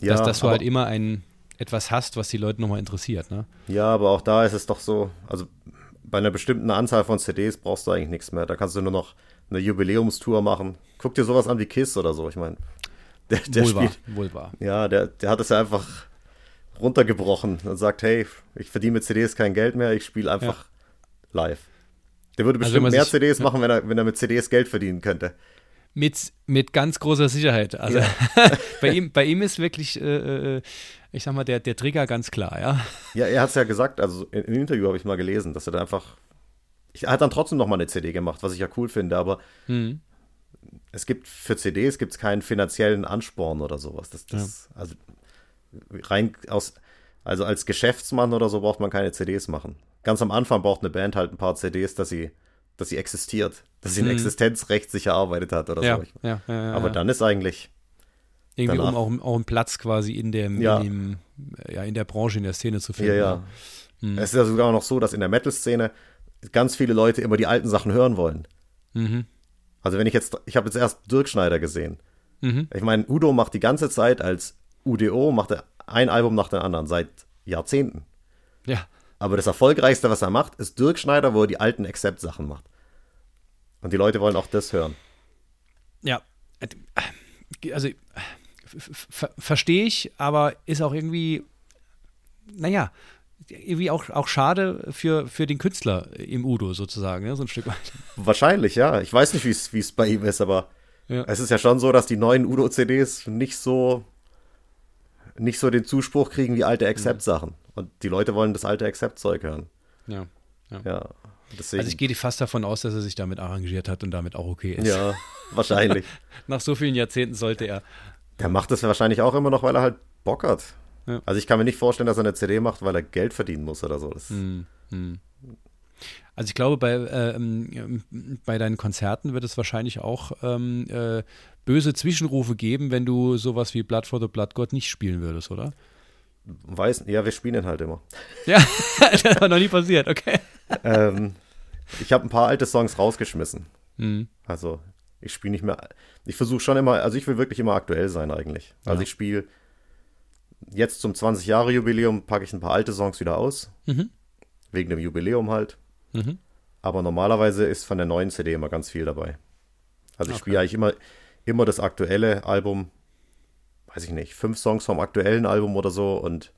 Ja, dass, dass du halt immer ein, etwas hast, was die Leute nochmal interessiert, ne? Ja, aber auch da ist es doch so, also bei einer bestimmten Anzahl von CDs brauchst du eigentlich nichts mehr. Da kannst du nur noch eine Jubiläumstour machen. Guck dir sowas an wie Kiss oder so. Ich meine, der, der wohl spielt. Wahr, wohl wahr. Ja, der, der hat es ja einfach runtergebrochen und sagt, hey, ich verdiene mit CDs kein Geld mehr, ich spiele einfach ja. live. Der würde also bestimmt also mehr sich, CDs machen, wenn er, wenn er mit CDs Geld verdienen könnte. Mit, mit ganz großer Sicherheit. Also ja. bei, ihm, bei ihm ist wirklich, äh, äh, ich sag mal, der, der Trigger ganz klar, ja. Ja, er hat es ja gesagt, also in, einem Interview habe ich mal gelesen, dass er da einfach. Ich, er hat dann trotzdem noch mal eine CD gemacht, was ich ja cool finde, aber mhm. es gibt für CDs gibt's keinen finanziellen Ansporn oder sowas. Das, das, ja. Also rein aus, also als Geschäftsmann oder so braucht man keine CDs machen. Ganz am Anfang braucht eine Band halt ein paar CDs, dass sie dass sie existiert, dass sie ein hm. Existenzrecht sich erarbeitet hat oder ja, so. Ja, ja, Aber dann ist eigentlich. Irgendwie, danach, um auch, auch einen Platz quasi in, dem, in, dem, ja, in der Branche, in der Szene zu finden. Ja, ja. Hm. Es ist ja sogar noch so, dass in der Metal-Szene ganz viele Leute immer die alten Sachen hören wollen. Mhm. Also wenn ich jetzt, ich habe jetzt erst Dirk Schneider gesehen. Mhm. Ich meine, Udo macht die ganze Zeit als UDO, macht er ein Album nach dem anderen, seit Jahrzehnten. Ja. Aber das Erfolgreichste, was er macht, ist Dirk Schneider, wo er die alten Accept-Sachen macht. Und die Leute wollen auch das hören. Ja. Also, verstehe ich, aber ist auch irgendwie, naja, irgendwie auch, auch schade für, für den Künstler im Udo sozusagen, ne? so ein Stück weit. Wahrscheinlich, ja. Ich weiß nicht, wie es bei ihm ist, aber ja. es ist ja schon so, dass die neuen Udo-CDs nicht so nicht so den Zuspruch kriegen wie alte Accept-Sachen. Und die Leute wollen das alte Accept-Zeug hören. Ja. Ja. ja. Also ich gehe fast davon aus, dass er sich damit arrangiert hat und damit auch okay ist. Ja, wahrscheinlich. Nach so vielen Jahrzehnten sollte er. Der macht das wahrscheinlich auch immer noch, weil er halt Bock hat. Ja. Also ich kann mir nicht vorstellen, dass er eine CD macht, weil er Geld verdienen muss oder so. Das hm, hm. Also ich glaube, bei, äh, ähm, bei deinen Konzerten wird es wahrscheinlich auch ähm, äh, böse Zwischenrufe geben, wenn du sowas wie Blood for the Blood God nicht spielen würdest, oder? Weiß, ja, wir spielen ihn halt immer. Ja, das war noch nie passiert, okay. ähm, ich habe ein paar alte Songs rausgeschmissen. Mhm. Also ich spiele nicht mehr. Ich versuche schon immer, also ich will wirklich immer aktuell sein eigentlich. Also ja. ich spiele jetzt zum 20-Jahre-Jubiläum packe ich ein paar alte Songs wieder aus. Mhm. Wegen dem Jubiläum halt. Mhm. Aber normalerweise ist von der neuen CD immer ganz viel dabei. Also ich okay. spiele eigentlich immer, immer das aktuelle Album, weiß ich nicht, fünf Songs vom aktuellen Album oder so und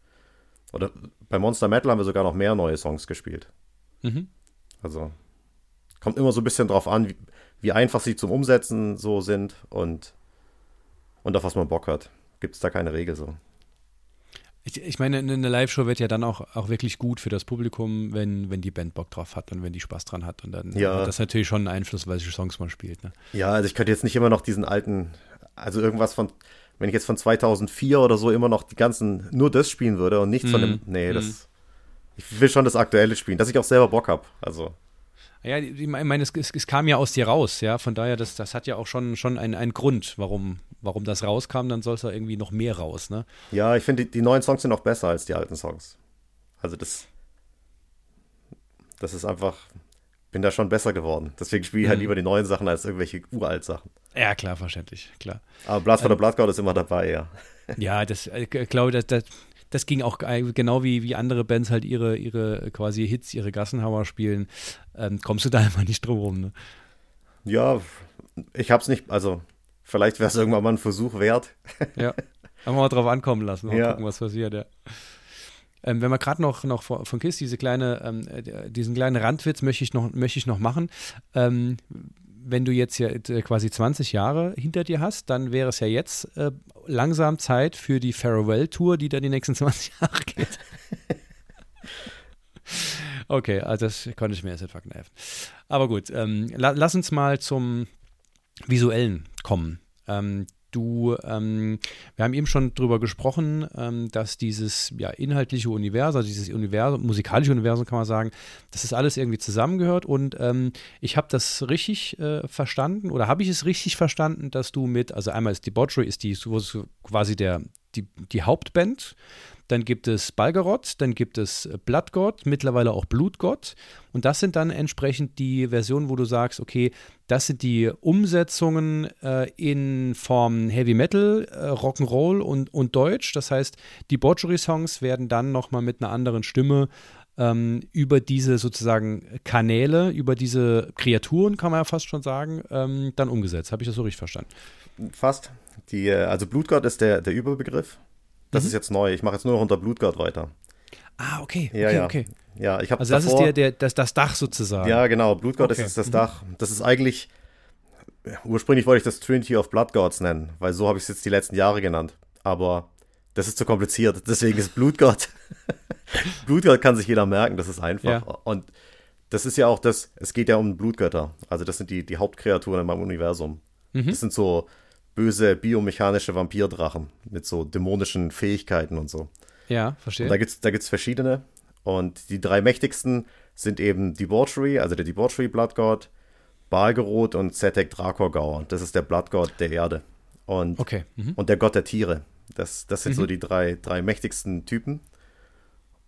oder bei Monster Metal haben wir sogar noch mehr neue Songs gespielt. Mhm. Also kommt immer so ein bisschen drauf an, wie, wie, einfach sie zum Umsetzen so sind und, und auf was man Bock hat. Gibt es da keine Regel so. Ich, ich meine, eine Live-Show wird ja dann auch, auch wirklich gut für das Publikum, wenn, wenn die Band Bock drauf hat und wenn die Spaß dran hat. Und dann ja. hat das natürlich schon einen Einfluss, welche Songs man spielt. Ne? Ja, also ich könnte jetzt nicht immer noch diesen alten, also irgendwas von, wenn ich jetzt von 2004 oder so immer noch die ganzen, nur das spielen würde und nichts mm. von dem, mhm. nee, das, mm. ich will schon das Aktuelle spielen, dass ich auch selber Bock habe. Also. Ja, ich meine, es, es, es, kam ja aus dir raus, ja. Von daher, das, das hat ja auch schon, schon einen, einen Grund, warum, warum das rauskam, dann soll es ja irgendwie noch mehr raus, ne? Ja, ich finde, die, die, neuen Songs sind auch besser als die alten Songs. Also das. Das ist einfach. Bin da schon besser geworden. Deswegen spiele ich halt mhm. lieber die neuen Sachen als irgendwelche uralt Sachen. Ja, klar, verständlich, klar. Aber Blood for the Blood God ist immer dabei, ja. Ja, das, ich äh, glaube, das, das, das ging auch genau wie, wie andere Bands halt ihre, ihre quasi Hits, ihre Gassenhauer spielen. Ähm, kommst du da einfach nicht drum rum, ne? Ja, ich hab's nicht, also vielleicht wäre es irgendwann mal ein Versuch wert. ja, haben wir mal drauf ankommen lassen, mal Ja. gucken, was passiert, ja. Ähm, wenn wir gerade noch, noch von von Kiss diese kleine, ähm, äh, diesen kleinen Randwitz möchte ich noch, möchte ich noch machen. Ähm, wenn du jetzt ja äh, quasi 20 Jahre hinter dir hast, dann wäre es ja jetzt äh, langsam Zeit für die Farewell-Tour, die dann die nächsten 20 Jahre geht. okay, also das konnte ich mir jetzt nicht verkneifen. Aber gut, ähm, la lass uns mal zum Visuellen kommen. Ähm, du, ähm, wir haben eben schon drüber gesprochen, ähm, dass dieses ja, inhaltliche Universum, also dieses Universum, musikalische Universum kann man sagen, dass das alles irgendwie zusammengehört und ähm, ich habe das richtig äh, verstanden oder habe ich es richtig verstanden, dass du mit, also einmal ist Debauchery ist die so quasi der, die, die Hauptband, dann gibt es Balgarot, dann gibt es Bloodgott, mittlerweile auch Blutgott. Und das sind dann entsprechend die Versionen, wo du sagst, okay, das sind die Umsetzungen äh, in Form Heavy Metal, äh, Rock'n'Roll und, und Deutsch. Das heißt, die Botchery-Songs werden dann nochmal mit einer anderen Stimme ähm, über diese sozusagen Kanäle, über diese Kreaturen, kann man ja fast schon sagen, ähm, dann umgesetzt. Habe ich das so richtig verstanden? Fast. Die, äh, also Blutgott ist der, der Überbegriff. Das ist jetzt neu. Ich mache jetzt nur noch unter Blutgott weiter. Ah, okay, okay, Ja, ja. okay. Ja, ich habe Also das ist der, der, das, das Dach sozusagen. Ja, genau. Blutgott Okay. ist das Dach. Das ist eigentlich. Ursprünglich wollte ich das Trinity of Blood Gods nennen, weil so habe ich es jetzt die letzten Jahre genannt. Aber das ist zu kompliziert. Deswegen ist Blutgott. Blutgott kann sich jeder merken, das ist einfach. Ja. Und das ist ja auch das, es geht ja um Blutgötter. Also das sind die, die Hauptkreaturen in meinem Universum. Mhm. Das sind so böse biomechanische Vampirdrachen mit so dämonischen Fähigkeiten und so. Ja, Und verstehe. da gibt es da gibt's verschiedene. Und die drei mächtigsten sind eben Debauchery, also der Debauchery Blood God, Balgerot und Zetek Drakor Das ist der Blood God der Erde. Und, Okay. Mhm. und der Gott der Tiere. Das, das sind so die drei, drei mächtigsten Typen.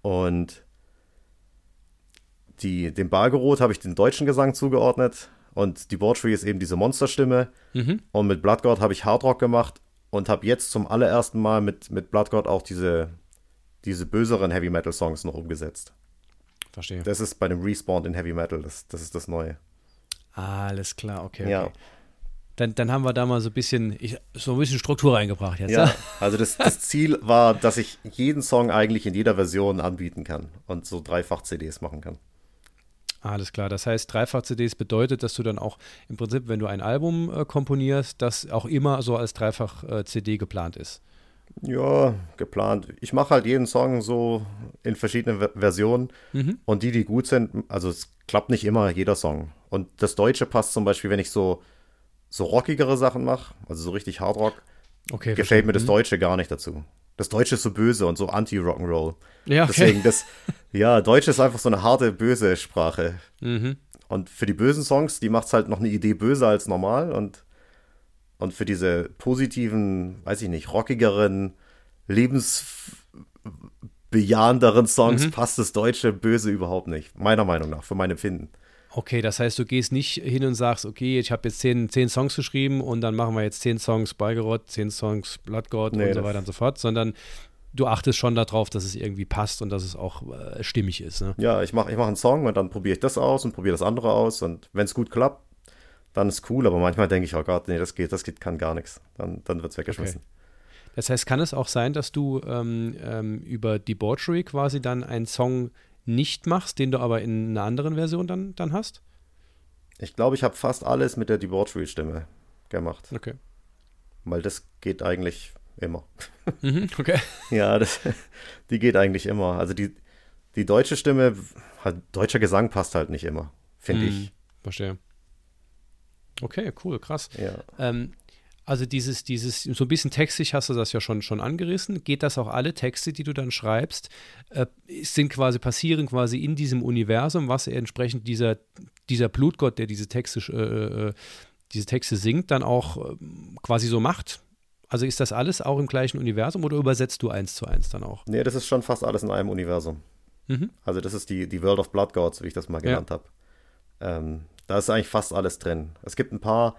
Und die, dem Balgerot habe ich den deutschen Gesang zugeordnet. Und Debauchery ist eben diese Monsterstimme. Mhm. Und mit Blood God habe ich Hardrock gemacht und habe jetzt zum allerersten Mal mit, mit Blood God auch diese, diese böseren Heavy Metal Songs noch umgesetzt. Verstehe. Das ist bei dem Respawn in Heavy Metal, das, das ist das Neue. Alles klar, okay. okay. Ja. Dann, dann haben wir da mal so ein bisschen, ich, so ein bisschen Struktur reingebracht jetzt. Ja, also das, das Ziel war, dass ich jeden Song eigentlich in jeder Version anbieten kann und so dreifach CDs machen kann. Alles klar. Das heißt, Dreifach-CDs bedeutet, dass du dann auch im Prinzip, wenn du ein Album äh, komponierst, das auch immer so als Dreifach-CD geplant ist. Ja, geplant. Ich mache halt jeden Song so in verschiedenen Ver- Versionen Mhm. und die, die gut sind, also es klappt nicht immer jeder Song. Und das Deutsche passt zum Beispiel, wenn ich so, so rockigere Sachen mache, also so richtig Hardrock, Okay. gefällt mir das verstehe. Deutsche gar nicht dazu. Das Deutsche ist so böse und so anti-Rock'n'Roll. Mhm. Ja, okay. Deswegen, das, ja, Deutsch ist einfach so eine harte, böse Sprache. Mhm. Und für die bösen Songs, die macht es halt noch eine Idee böser als normal. Und, und für diese positiven, weiß ich nicht, rockigeren, lebensbejahenderen Songs Mhm. passt das Deutsche böse überhaupt nicht. Meiner Meinung nach, für mein Empfinden. Okay, das heißt, du gehst nicht hin und sagst, okay, ich habe jetzt zehn, zehn Songs geschrieben und dann machen wir jetzt zehn Songs Balgerot, zehn Songs Bloodgod Nee, und so weiter und so fort, sondern du achtest schon darauf, dass es irgendwie passt und dass es auch äh, stimmig ist. Ne? Ja, ich mache ich mach einen Song und dann probiere ich das aus und probiere das andere aus. Und wenn es gut klappt, dann ist cool. Aber manchmal denke ich, oh Gott, nee, das geht, das geht, kann gar nichts. Dann, dann wird es weggeschmissen. Das heißt, kann es auch sein, dass du ähm, ähm, über Debauchery quasi dann einen Song nicht machst, den du aber in einer anderen Version dann, dann hast? Ich glaube, ich habe fast alles mit der Debauchery-Stimme gemacht. Okay. Weil das geht eigentlich immer. Mhm, okay. Ja, das, die geht eigentlich immer. Also die, die deutsche Stimme, halt, deutscher Gesang passt halt nicht immer, finde Hm, ich. Verstehe. Okay, cool, krass. Ja. Ähm, also dieses, dieses, so ein bisschen textig hast du das ja schon, schon angerissen. Geht das auch alle Texte, die du dann schreibst, äh, sind quasi, passieren quasi in diesem Universum, was entsprechend dieser, dieser Blutgott, der diese Texte, äh, äh, diese Texte singt, dann auch ähm, quasi so macht? Also ist das alles auch im gleichen Universum oder übersetzt du eins zu eins dann auch? Nee, das ist schon fast alles in einem Universum. Mhm. Also das ist die, die World of Blood Gods, wie ich das mal genannt habe. Ähm, da ist eigentlich fast alles drin. Es gibt ein paar,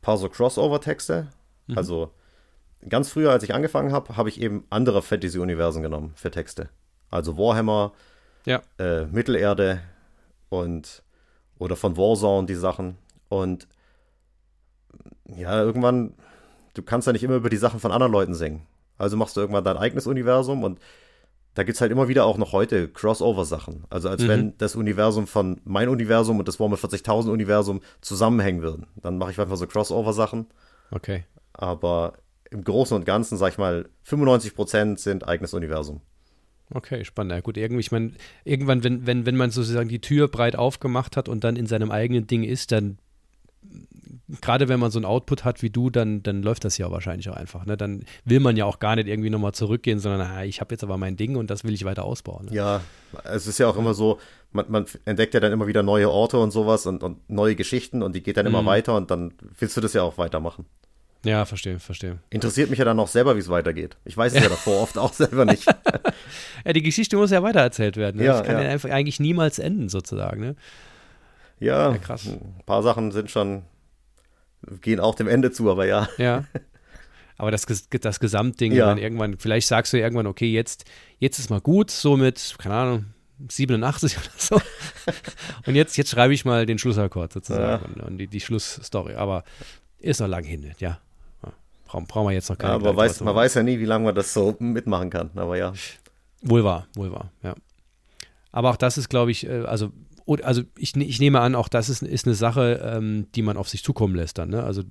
paar so Crossover-Texte. Mhm. Also ganz früher, als ich angefangen habe, habe ich eben andere Fantasy-Universen genommen für Texte. Also Warhammer, Ja. äh, Mittelerde und oder von Warzone die Sachen. Und ja, irgendwann, du kannst ja nicht immer über die Sachen von anderen Leuten singen. Also machst du irgendwann dein eigenes Universum und da gibt es halt immer wieder auch noch heute Crossover-Sachen. Also als Mhm. wenn das Universum von mein Universum und das Warhammer 40.000 Universum zusammenhängen würden. Dann mache ich einfach so Crossover-Sachen. Okay. Aber im Großen und Ganzen, sag ich mal, 95% sind eigenes Universum. Okay, spannend. Ja, gut, irgendwie, ich meine, irgendwann, wenn, wenn, wenn man sozusagen die Tür breit aufgemacht hat und dann in seinem eigenen Ding ist, dann gerade wenn man so einen Output hat wie du, dann, dann läuft das ja wahrscheinlich auch einfach. Ne? Dann will man ja auch gar nicht irgendwie nochmal zurückgehen, sondern ah, ich habe jetzt aber mein Ding und das will ich weiter ausbauen. Ne? Ja, es ist ja auch immer so, man, man entdeckt ja dann immer wieder neue Orte und sowas und, und neue Geschichten und die geht dann immer Mhm. weiter und dann willst du das ja auch weitermachen. Ja, verstehe, verstehe. Interessiert mich ja dann auch selber, wie es weitergeht. Ich weiß es ja davor oft auch selber nicht. Ja, die Geschichte muss ja weitererzählt werden. Ne? Ja, das kann ja. ja. einfach eigentlich niemals enden, sozusagen. Ne? Ja, Ja, krass. ein paar Sachen sind schon, gehen auch dem Ende zu, aber ja. Ja. Aber das, das Gesamtding, Ja. wenn irgendwann, vielleicht sagst du irgendwann, okay, jetzt, jetzt ist mal gut, so mit, keine Ahnung, 87 oder so. Und jetzt, jetzt schreibe ich mal den Schlussakkord sozusagen und, und die, die Schlussstory. Aber ist noch lang hin, ja. Ja. Brauchen, brauchen wir jetzt noch keine Ja, aber weiß, man weiß ja nie, wie lange man das so mitmachen kann. Aber ja. Wohl wahr, wohl wahr, ja. Aber auch das ist, glaube ich, äh, also, und- also ich, ne- ich nehme an, auch das ist, ist eine Sache, ähm, die man auf sich zukommen lässt dann, ne? Also,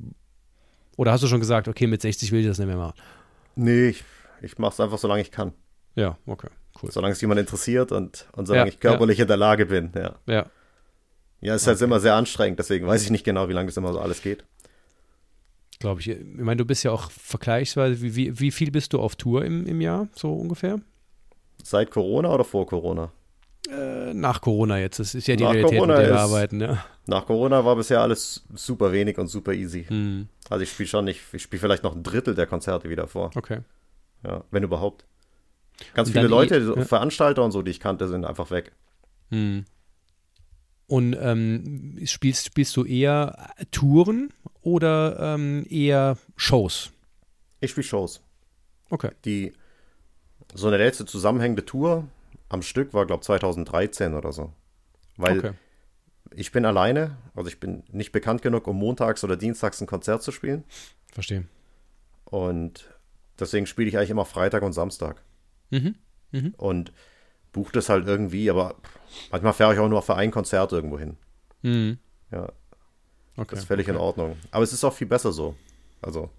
oder hast du schon gesagt, okay, mit 60 will ich das nicht mehr machen? Nee, ich, ich mache es einfach, solange ich kann. Ja, okay, cool. Solange es jemand interessiert und, und solange Ja, ich körperlich in der Lage bin. Ja, Ja, ja es ist halt immer sehr anstrengend, deswegen weiß ich nicht genau, wie lange das immer so alles geht. glaube ich. Ich meine, du bist ja auch vergleichsweise, wie, wie, wie viel bist du auf Tour im, im Jahr, so ungefähr? Seit Corona oder vor Corona? Äh, nach Corona jetzt, das ist ja die Nach Realität, Corona mit der wir ist- arbeiten, ja. Nach Corona war bisher alles super wenig und super easy. Hm, Also ich spiele schon nicht, ich spiele vielleicht noch ein Drittel der Konzerte wieder vor. okay. Ja, wenn überhaupt. Ganz Und viele Leute, so ja. Veranstalter und so, die ich kannte, sind einfach weg. Hm. Und ähm, spielst, spielst du eher Touren oder ähm, eher Shows? Ich spiele Shows. Okay. Die so eine letzte zusammenhängende Tour am Stück war, glaube 2013 oder so. Weil okay. ich bin alleine, also ich bin nicht bekannt genug, um montags oder dienstags ein Konzert zu spielen. Verstehe. Und deswegen spiele ich eigentlich immer Freitag und Samstag. Mhm. Und buche das halt irgendwie, aber manchmal fahre ich auch nur für ein Konzert irgendwo hin. Mhm. Ja, Okay. das ist völlig in Ordnung. Aber es ist auch viel besser so. Also,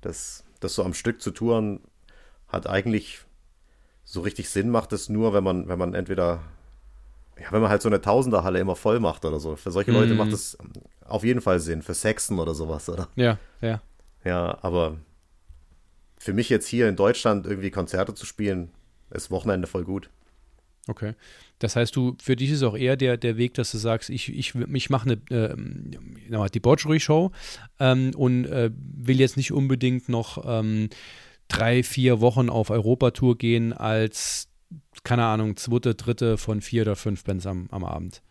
das, das so am Stück zu touren, hat eigentlich so richtig Sinn macht es nur, wenn man, wenn man entweder, ja, wenn man halt so eine Tausenderhalle immer voll macht oder so. Für solche Leute Mhm. macht es auf jeden Fall Sinn. Für Sexen oder sowas, oder? Ja, ja. Ja, aber für mich jetzt hier in Deutschland irgendwie Konzerte zu spielen, ist Wochenende voll gut. Okay. Das heißt, du, für dich ist auch eher der, der Weg, dass du sagst, ich, ich, ich mache eine ähm, eine Debauchery-Show ähm, und äh, will jetzt nicht unbedingt noch ähm, drei, vier Wochen auf Europatour gehen als, keine Ahnung, zweite, dritte von vier oder fünf Bands am, am Abend.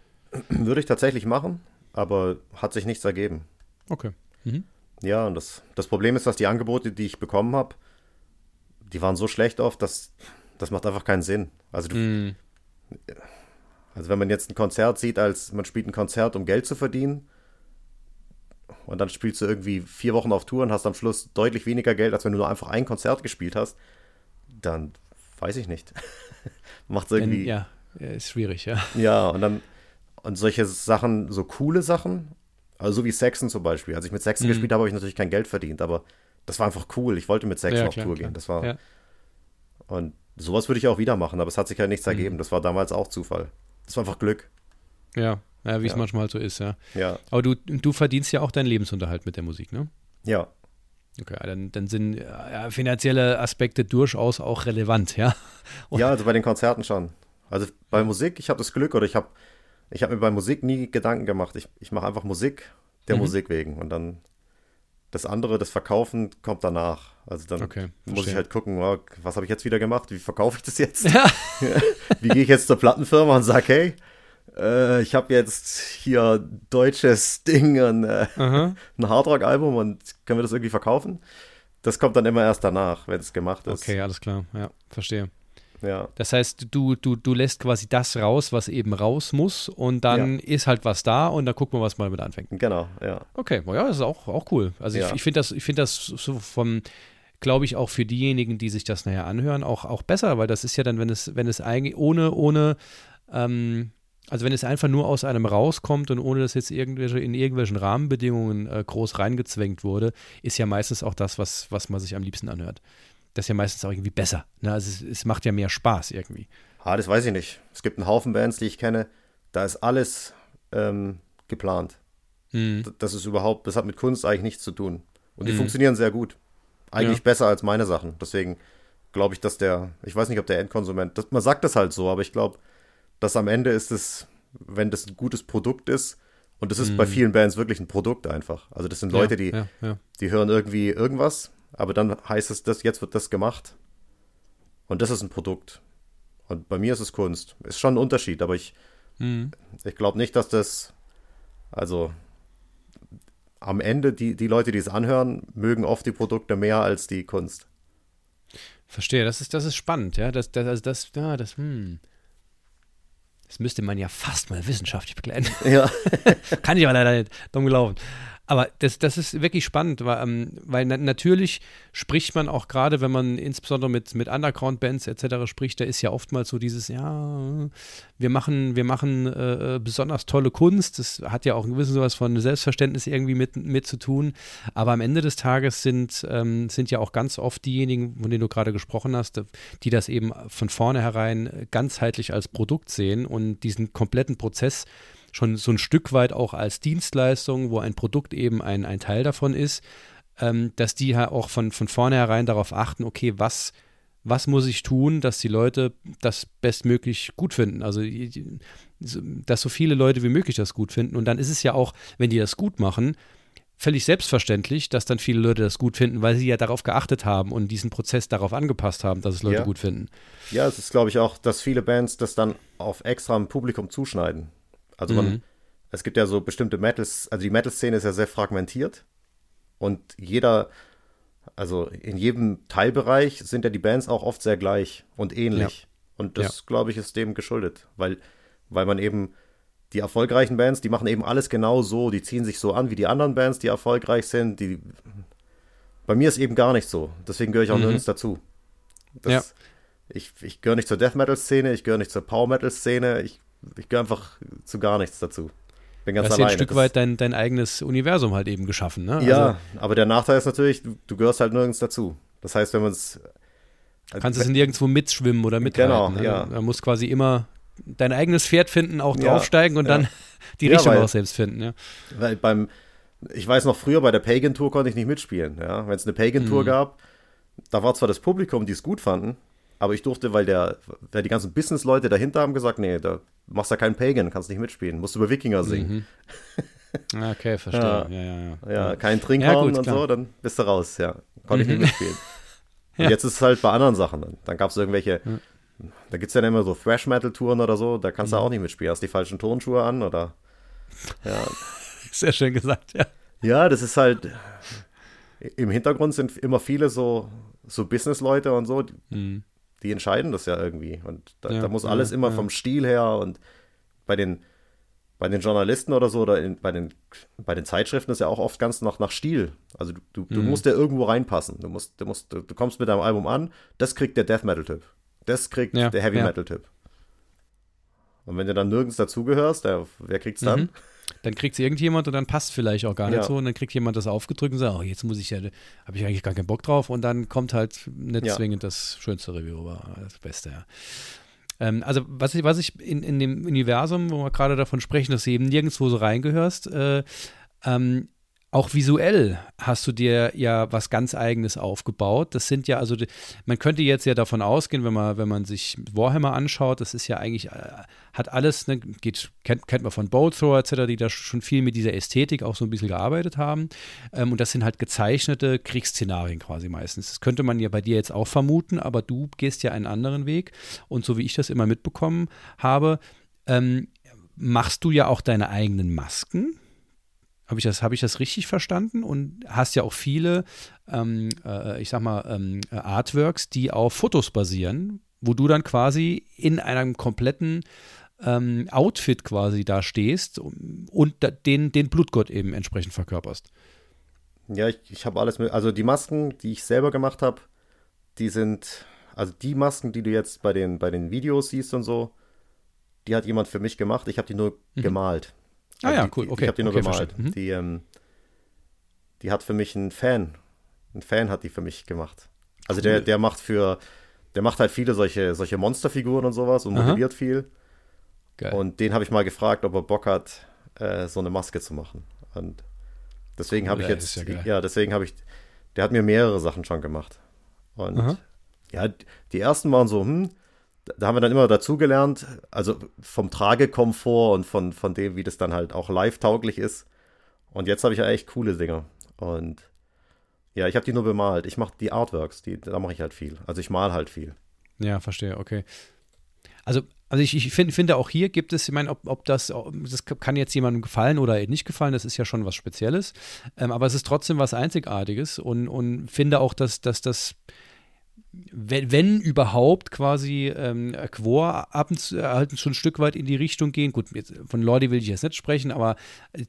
Würde ich tatsächlich machen, aber hat sich nichts ergeben. Okay. Mhm. Ja, und das, das Problem ist, dass die Angebote, die ich bekommen habe, die waren so schlecht oft, dass das macht einfach keinen Sinn. Also, du, Mhm. also wenn man jetzt ein Konzert sieht, als man spielt ein Konzert, um Geld zu verdienen, und dann spielst du irgendwie vier Wochen auf Tour und hast am Schluss deutlich weniger Geld, als wenn du nur einfach ein Konzert gespielt hast, dann weiß ich nicht. Macht es irgendwie. Ja, ist schwierig, ja. Ja, und dann, und solche Sachen, so coole Sachen, also so wie Sexen zum Beispiel. Als ich mit Sexen Mhm. gespielt habe, habe ich natürlich kein Geld verdient, aber das war einfach cool. Ich wollte mit Sexen ja, auf klar, Tour klar. gehen. Das war, Ja. und sowas würde ich auch wieder machen, aber es hat sich halt nichts Mhm. ergeben. Das war damals auch Zufall. Das war einfach Glück. Ja, ja wie es Ja. manchmal so ist, ja. Ja, Aber du, du verdienst ja auch deinen Lebensunterhalt mit der Musik, ne? ja. Okay, dann, dann sind ja, finanzielle Aspekte durchaus auch relevant, ja. Und- Ja, also bei den Konzerten schon. Also bei Musik, ich habe das Glück oder ich habe ich hab mir bei Musik nie Gedanken gemacht. Ich, ich mache einfach Musik der Mhm. Musik wegen und dann das andere, das Verkaufen, kommt danach. Also dann Okay, muss ich halt gucken, oh, was habe ich jetzt wieder gemacht? Wie verkaufe ich das jetzt? Ja. Wie gehe ich jetzt zur Plattenfirma und sage, hey, äh, ich habe jetzt hier deutsches Ding, und, äh, ein Hardrock-Album und können wir das irgendwie verkaufen? Das kommt dann immer erst danach, wenn es gemacht ist. Okay, alles klar. Ja, verstehe. Ja. Das heißt, du, du, du lässt quasi das raus, was eben raus muss und dann Ja. ist halt was da und dann gucken wir, was mal mit anfängt. Genau, ja. Okay, ja, das ist auch, auch cool. Also Ja. ich, ich finde das, ich finde das so vom, glaube ich, auch für diejenigen, die sich das nachher anhören, auch, auch besser, weil das ist ja dann, wenn es, wenn es eigentlich ohne, ohne, ähm, also wenn es einfach nur aus einem rauskommt und ohne dass jetzt irgendwelche in irgendwelchen Rahmenbedingungen äh, groß reingezwängt wurde, ist ja meistens auch das, was, was man sich am liebsten anhört. Das ist ja meistens auch irgendwie besser. Ne? Also es, es macht ja mehr Spaß irgendwie. Ah, das weiß ich nicht. Es gibt einen Haufen Bands, die ich kenne, da ist alles ähm, geplant. Hm. D- Das ist überhaupt, das hat mit Kunst eigentlich nichts zu tun. Und die Mhm. funktionieren sehr gut. Eigentlich Ja. besser als meine Sachen. Deswegen glaube ich, dass der, ich weiß nicht, ob der Endkonsument, das, man sagt das halt so, aber ich glaube, dass am Ende ist es, wenn das ein gutes Produkt ist, und das ist bei vielen Bands wirklich ein Produkt einfach. Also das sind Leute, die, Mhm. ja, ja. die hören irgendwie irgendwas, aber dann heißt es, dass jetzt wird das gemacht. Und das ist ein Produkt. Und bei mir ist es Kunst. Ist schon ein Unterschied, aber ich, Mhm. ich glaube nicht, dass das, also am Ende, die, die Leute, die es anhören, mögen oft die Produkte mehr als die Kunst. Verstehe, das ist, das ist spannend, ja. Das, das, also das, ja, das, hm. Das müsste man ja fast mal wissenschaftlich begleiten. Ja. Kann ich aber leider nicht. Dumm gelaufen. Aber das, das ist wirklich spannend, weil, ähm, weil na natürlich spricht man auch gerade, wenn man insbesondere mit, mit Underground-Bands etc. spricht, da ist ja oftmals so dieses, ja, wir machen, wir machen äh, besonders tolle Kunst. Das hat ja auch ein gewisses sowas von Selbstverständnis irgendwie mit, mit zu tun. Aber am Ende des Tages sind, ähm, sind ja auch ganz oft diejenigen, von denen du gerade gesprochen hast, die das eben von vornherein ganzheitlich als Produkt sehen und diesen kompletten Prozess schon so ein Stück weit auch als Dienstleistung, wo ein Produkt eben ein, ein Teil davon ist, ähm, dass die ja auch von, von vornherein darauf achten, okay, was, was muss ich tun, dass die Leute das bestmöglich gut finden. Also, dass so viele Leute wie möglich das gut finden. Und dann ist es ja auch, wenn die das gut machen, völlig selbstverständlich, dass dann viele Leute das gut finden, weil sie ja darauf geachtet haben und diesen Prozess darauf angepasst haben, dass es Leute Ja. gut finden. Ja, es ist, glaube ich, auch, dass viele Bands das dann auf extra im Publikum zuschneiden. Also man, Mhm. es gibt ja so bestimmte Metals, also die Metal-Szene ist ja sehr fragmentiert und jeder, also in jedem Teilbereich sind ja die Bands auch oft sehr gleich und ähnlich. Und das, glaube ich, ist dem geschuldet, weil, weil man eben die erfolgreichen Bands, die machen eben alles genau so, die ziehen sich so an wie die anderen Bands, die erfolgreich sind. Die, bei mir ist eben gar nicht so. Deswegen gehöre ich auch Mhm. nirgends dazu. Das, Ja. Ich, ich gehöre nicht zur Death Metal-Szene, ich gehöre nicht zur Power Metal-Szene, ich, ich gehöre einfach zu gar nichts dazu. Bin ganz Du hast ja alleine. ein Stück Das- weit dein, dein eigenes Universum halt eben geschaffen. Ne? ja, aber der Nachteil ist natürlich, du, du gehörst halt nirgends dazu. Das heißt, wenn man es. Also, kannst es nirgendwo mitschwimmen oder Genau, mithalten. ne? ja. Man muss quasi immer dein eigenes Pferd finden, auch Ja, draufsteigen und ja. dann die Ja, Richtung weil- auch selbst finden. Ja. Weil beim, ich weiß noch früher bei der Pagan Tour konnte ich nicht mitspielen. Ja? Wenn es eine Pagan Mhm. Tour gab, da war zwar das Publikum, die es gut fanden, aber ich durfte, weil der, weil die ganzen Business-Leute dahinter haben gesagt, nee, da machst du ja keinen Pagan, kannst nicht mitspielen, musst über Wikinger singen. Ah, Okay, verstehe. Ja. Ja, ja, ja. Ja, kein Trinkhorn gut, und klar. so, dann bist du raus, ja. Konnte ich nicht mitspielen. Ja. Und jetzt ist es halt bei anderen Sachen. Dann, dann gab es irgendwelche, da gibt es ja dann immer so Thrash-Metal-Touren oder so, da kannst du Mhm. auch nicht mitspielen. Hast die falschen Turnschuhe an oder. Ja, Sehr schön gesagt, ja. Ja, das ist halt. Im Hintergrund sind immer viele so, so Business-Leute und so, die, Mhm. Die entscheiden das ja irgendwie. Und da, Ja, da muss alles ja, immer ja. vom Stil her und bei den, bei den Journalisten oder so oder in, bei, den, bei den Zeitschriften ist ja auch oft ganz nach, nach Stil. Also du, du, du Mhm. musst ja irgendwo reinpassen. Du, musst, du, musst, du, du kommst mit deinem Album an, das kriegt der Death Metal-Typ. Das kriegt der Heavy. Metal-Typ. Und wenn du dann nirgends dazugehörst, wer kriegt's dann? Mhm. Dann kriegt es irgendjemand und dann passt vielleicht auch gar nicht Ja. so und dann kriegt jemand das aufgedrückt und sagt, oh, jetzt muss ich ja, habe ich eigentlich gar keinen Bock drauf und dann kommt halt nicht Ja. zwingend das schönste Review, aber das Beste, ja. Ähm, also was ich, was ich in, in dem Universum, wo wir gerade davon sprechen, dass du eben nirgendwo so reingehörst, äh, ähm, auch visuell hast du dir ja was ganz Eigenes aufgebaut. Das sind ja, also man könnte jetzt ja davon ausgehen, wenn man, wenn man sich Warhammer anschaut, das ist ja eigentlich, äh, hat alles, ne, geht, kennt, kennt man von Bowthrower etc., die da schon viel mit dieser Ästhetik auch so ein bisschen gearbeitet haben. Ähm, und das sind halt gezeichnete Kriegsszenarien quasi meistens. Das könnte man ja bei dir jetzt auch vermuten, aber du gehst ja einen anderen Weg. Und so wie ich das immer mitbekommen habe, ähm, machst du ja auch deine eigenen Masken. Habe ich, das, hab ich das richtig verstanden? Und hast ja auch viele, ähm, äh, ich sag mal, ähm, Artworks, die auf Fotos basieren, wo du dann quasi in einem kompletten ähm, Outfit quasi da stehst und den, den Blutgott eben entsprechend verkörperst. Ja, ich, ich habe alles mit. Also die Masken, die ich selber gemacht habe, die sind, also die Masken, die du jetzt bei den, bei den Videos siehst und so, die hat jemand für mich gemacht. Ich habe die nur mhm. gemalt. Ah ja, cool. Okay. Ich habe die nur okay, gemalt. Mhm. Die, ähm, die hat für mich ein Fan. Ein Fan hat die für mich gemacht. Also cool. der, der macht für, der macht halt viele solche, solche Monsterfiguren und sowas und motiviert Aha. viel. Geil. Und den habe ich mal gefragt, ob er Bock hat, äh, so eine Maske zu machen. Und deswegen habe ich jetzt, ja, ja, deswegen habe ich, der hat mir mehrere Sachen schon gemacht. Und Aha. ja, die ersten waren so, hm, da haben wir dann immer dazugelernt, also vom Tragekomfort und von, von dem, wie das dann halt auch live-tauglich ist. Und jetzt habe ich ja echt coole Dinge. Und ja, ich habe die nur bemalt. Ich mache die Artworks, die, da mache ich halt viel. Also ich mal halt viel. Ja, verstehe, okay. Also, also ich, ich find, finde auch hier gibt es, ich meine, ob, ob das, das kann jetzt jemandem gefallen oder nicht gefallen, das ist ja schon was Spezielles. Ähm, aber es ist trotzdem was Einzigartiges und, und finde auch, dass, dass das wenn, wenn überhaupt quasi ähm, Quor ab und zu halt schon ein Stück weit in die Richtung gehen. Gut, jetzt, von Lordi will ich jetzt nicht sprechen, aber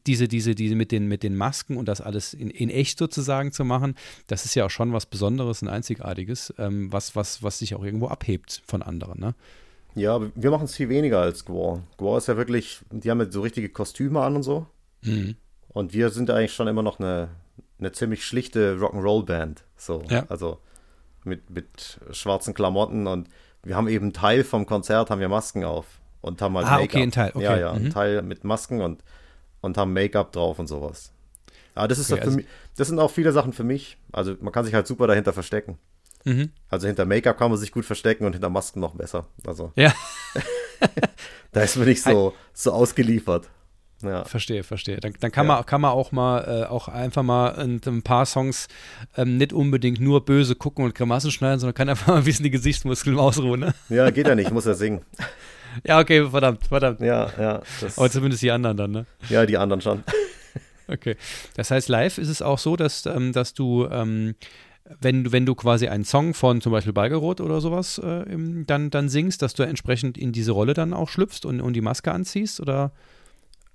diese, diese, diese mit den, mit den Masken und das alles in, in echt sozusagen zu machen, das ist ja auch schon was Besonderes und Einzigartiges, ähm, was, was, was sich auch irgendwo abhebt von anderen, ne? Ja, wir machen es viel weniger als Gwar. Gwar ist ja wirklich, die haben ja so richtige Kostüme an und so. Mhm. Und wir sind eigentlich schon immer noch eine, eine ziemlich schlichte Rock'n'Roll-Band. So, ja. also mit, mit schwarzen Klamotten und wir haben eben Teil vom Konzert, haben wir Masken auf und haben halt ah, Make-up. okay, ein Teil, okay. Ja, ja, mhm. ein Teil mit Masken und, und haben Make-up drauf und sowas. Aber das ist okay, also mich, das sind auch viele Sachen für mich. Also man kann sich halt super dahinter verstecken. Mhm. Also hinter Make-up kann man sich gut verstecken und hinter Masken noch besser. Also ja. da ist man nicht so, so ausgeliefert. Ja. Verstehe, verstehe. Dann, dann kann, ja. man, kann man auch mal äh, auch einfach mal ein, ein paar Songs ähm, nicht unbedingt nur böse gucken und Grimassen schneiden, sondern kann einfach mal ein bisschen die Gesichtsmuskeln ausruhen. Ne? Ja, geht ja nicht, ich muss ja singen. ja, okay, verdammt, verdammt. Ja, ja. Aber zumindest die anderen dann, ne? Ja, die anderen schon. okay. Das heißt, live ist es auch so, dass, ähm, dass du ähm, wenn, wenn du quasi einen Song von zum Beispiel Balgeroth oder sowas äh, dann, dann singst, dass du entsprechend in diese Rolle dann auch schlüpfst und, und die Maske anziehst? Oder?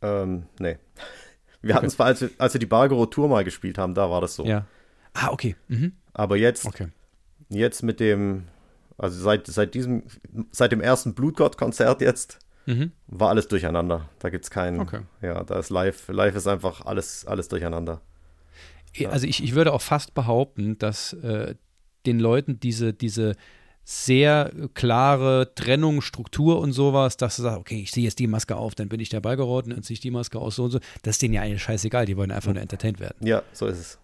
Ähm, nee. Wir okay. hatten es, als wir, als wir die Bargero-Tour mal gespielt haben, da war das so. Ja. Ah, okay. Mhm. Aber jetzt, okay. jetzt mit dem, also seit, seit diesem, seit dem ersten Blutgott-Konzert jetzt, mhm. war alles durcheinander. Da gibt es keinen, okay. ja, da ist live, live ist einfach alles, alles durcheinander. Ja. Also ich, ich würde auch fast behaupten, dass äh, den Leuten diese, diese sehr klare Trennung, Struktur und sowas, dass du sagst, okay, ich ziehe jetzt die Maske auf, dann bin ich der Ballgeroten, dann ziehe ich die Maske aus, so und so. Das ist denen ja eigentlich scheißegal, die wollen einfach nur entertained werden. Ja, so ist es.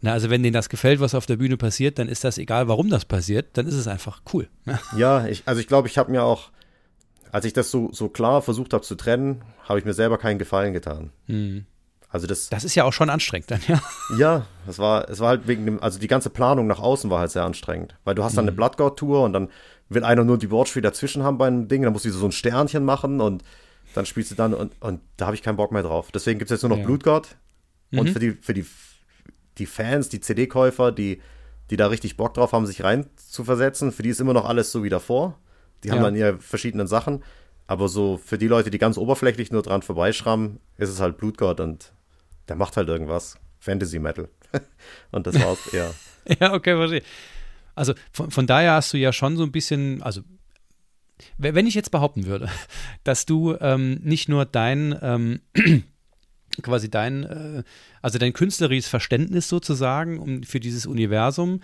Na, also wenn denen das gefällt, was auf der Bühne passiert, dann ist das egal, warum das passiert, dann ist es einfach cool. ja, ich, also ich glaube, ich habe mir auch, als ich das so, so klar versucht habe zu trennen, habe ich mir selber keinen Gefallen getan. Mhm. Also das, das ist ja auch schon anstrengend dann, ja. Ja, es war, es war halt wegen dem, also die ganze Planung nach außen war halt sehr anstrengend. Weil du hast dann mhm. eine Bloodgod-Tour und dann will einer nur die Wortspiel dazwischen haben bei einem Ding, dann musst du so ein Sternchen machen und dann spielst du dann und, und da habe ich keinen Bock mehr drauf. Deswegen gibt es jetzt nur noch ja. Blutgott. Mhm. Und für die, für die, die Fans, die CD-Käufer, die, die da richtig Bock drauf haben, sich rein zu versetzen, für die ist immer noch alles so wie davor. Die ja. haben dann ihre verschiedenen Sachen. Aber so für die Leute, die ganz oberflächlich nur dran vorbeischrammen, ist es halt Blutgott und der macht halt irgendwas. Fantasy Metal. und das war's, ja. ja, okay, verstehe. Also von, von daher hast du ja schon so ein bisschen, also wenn ich jetzt behaupten würde, dass du ähm, nicht nur dein ähm, quasi dein, äh, also dein künstlerisches Verständnis sozusagen für dieses Universum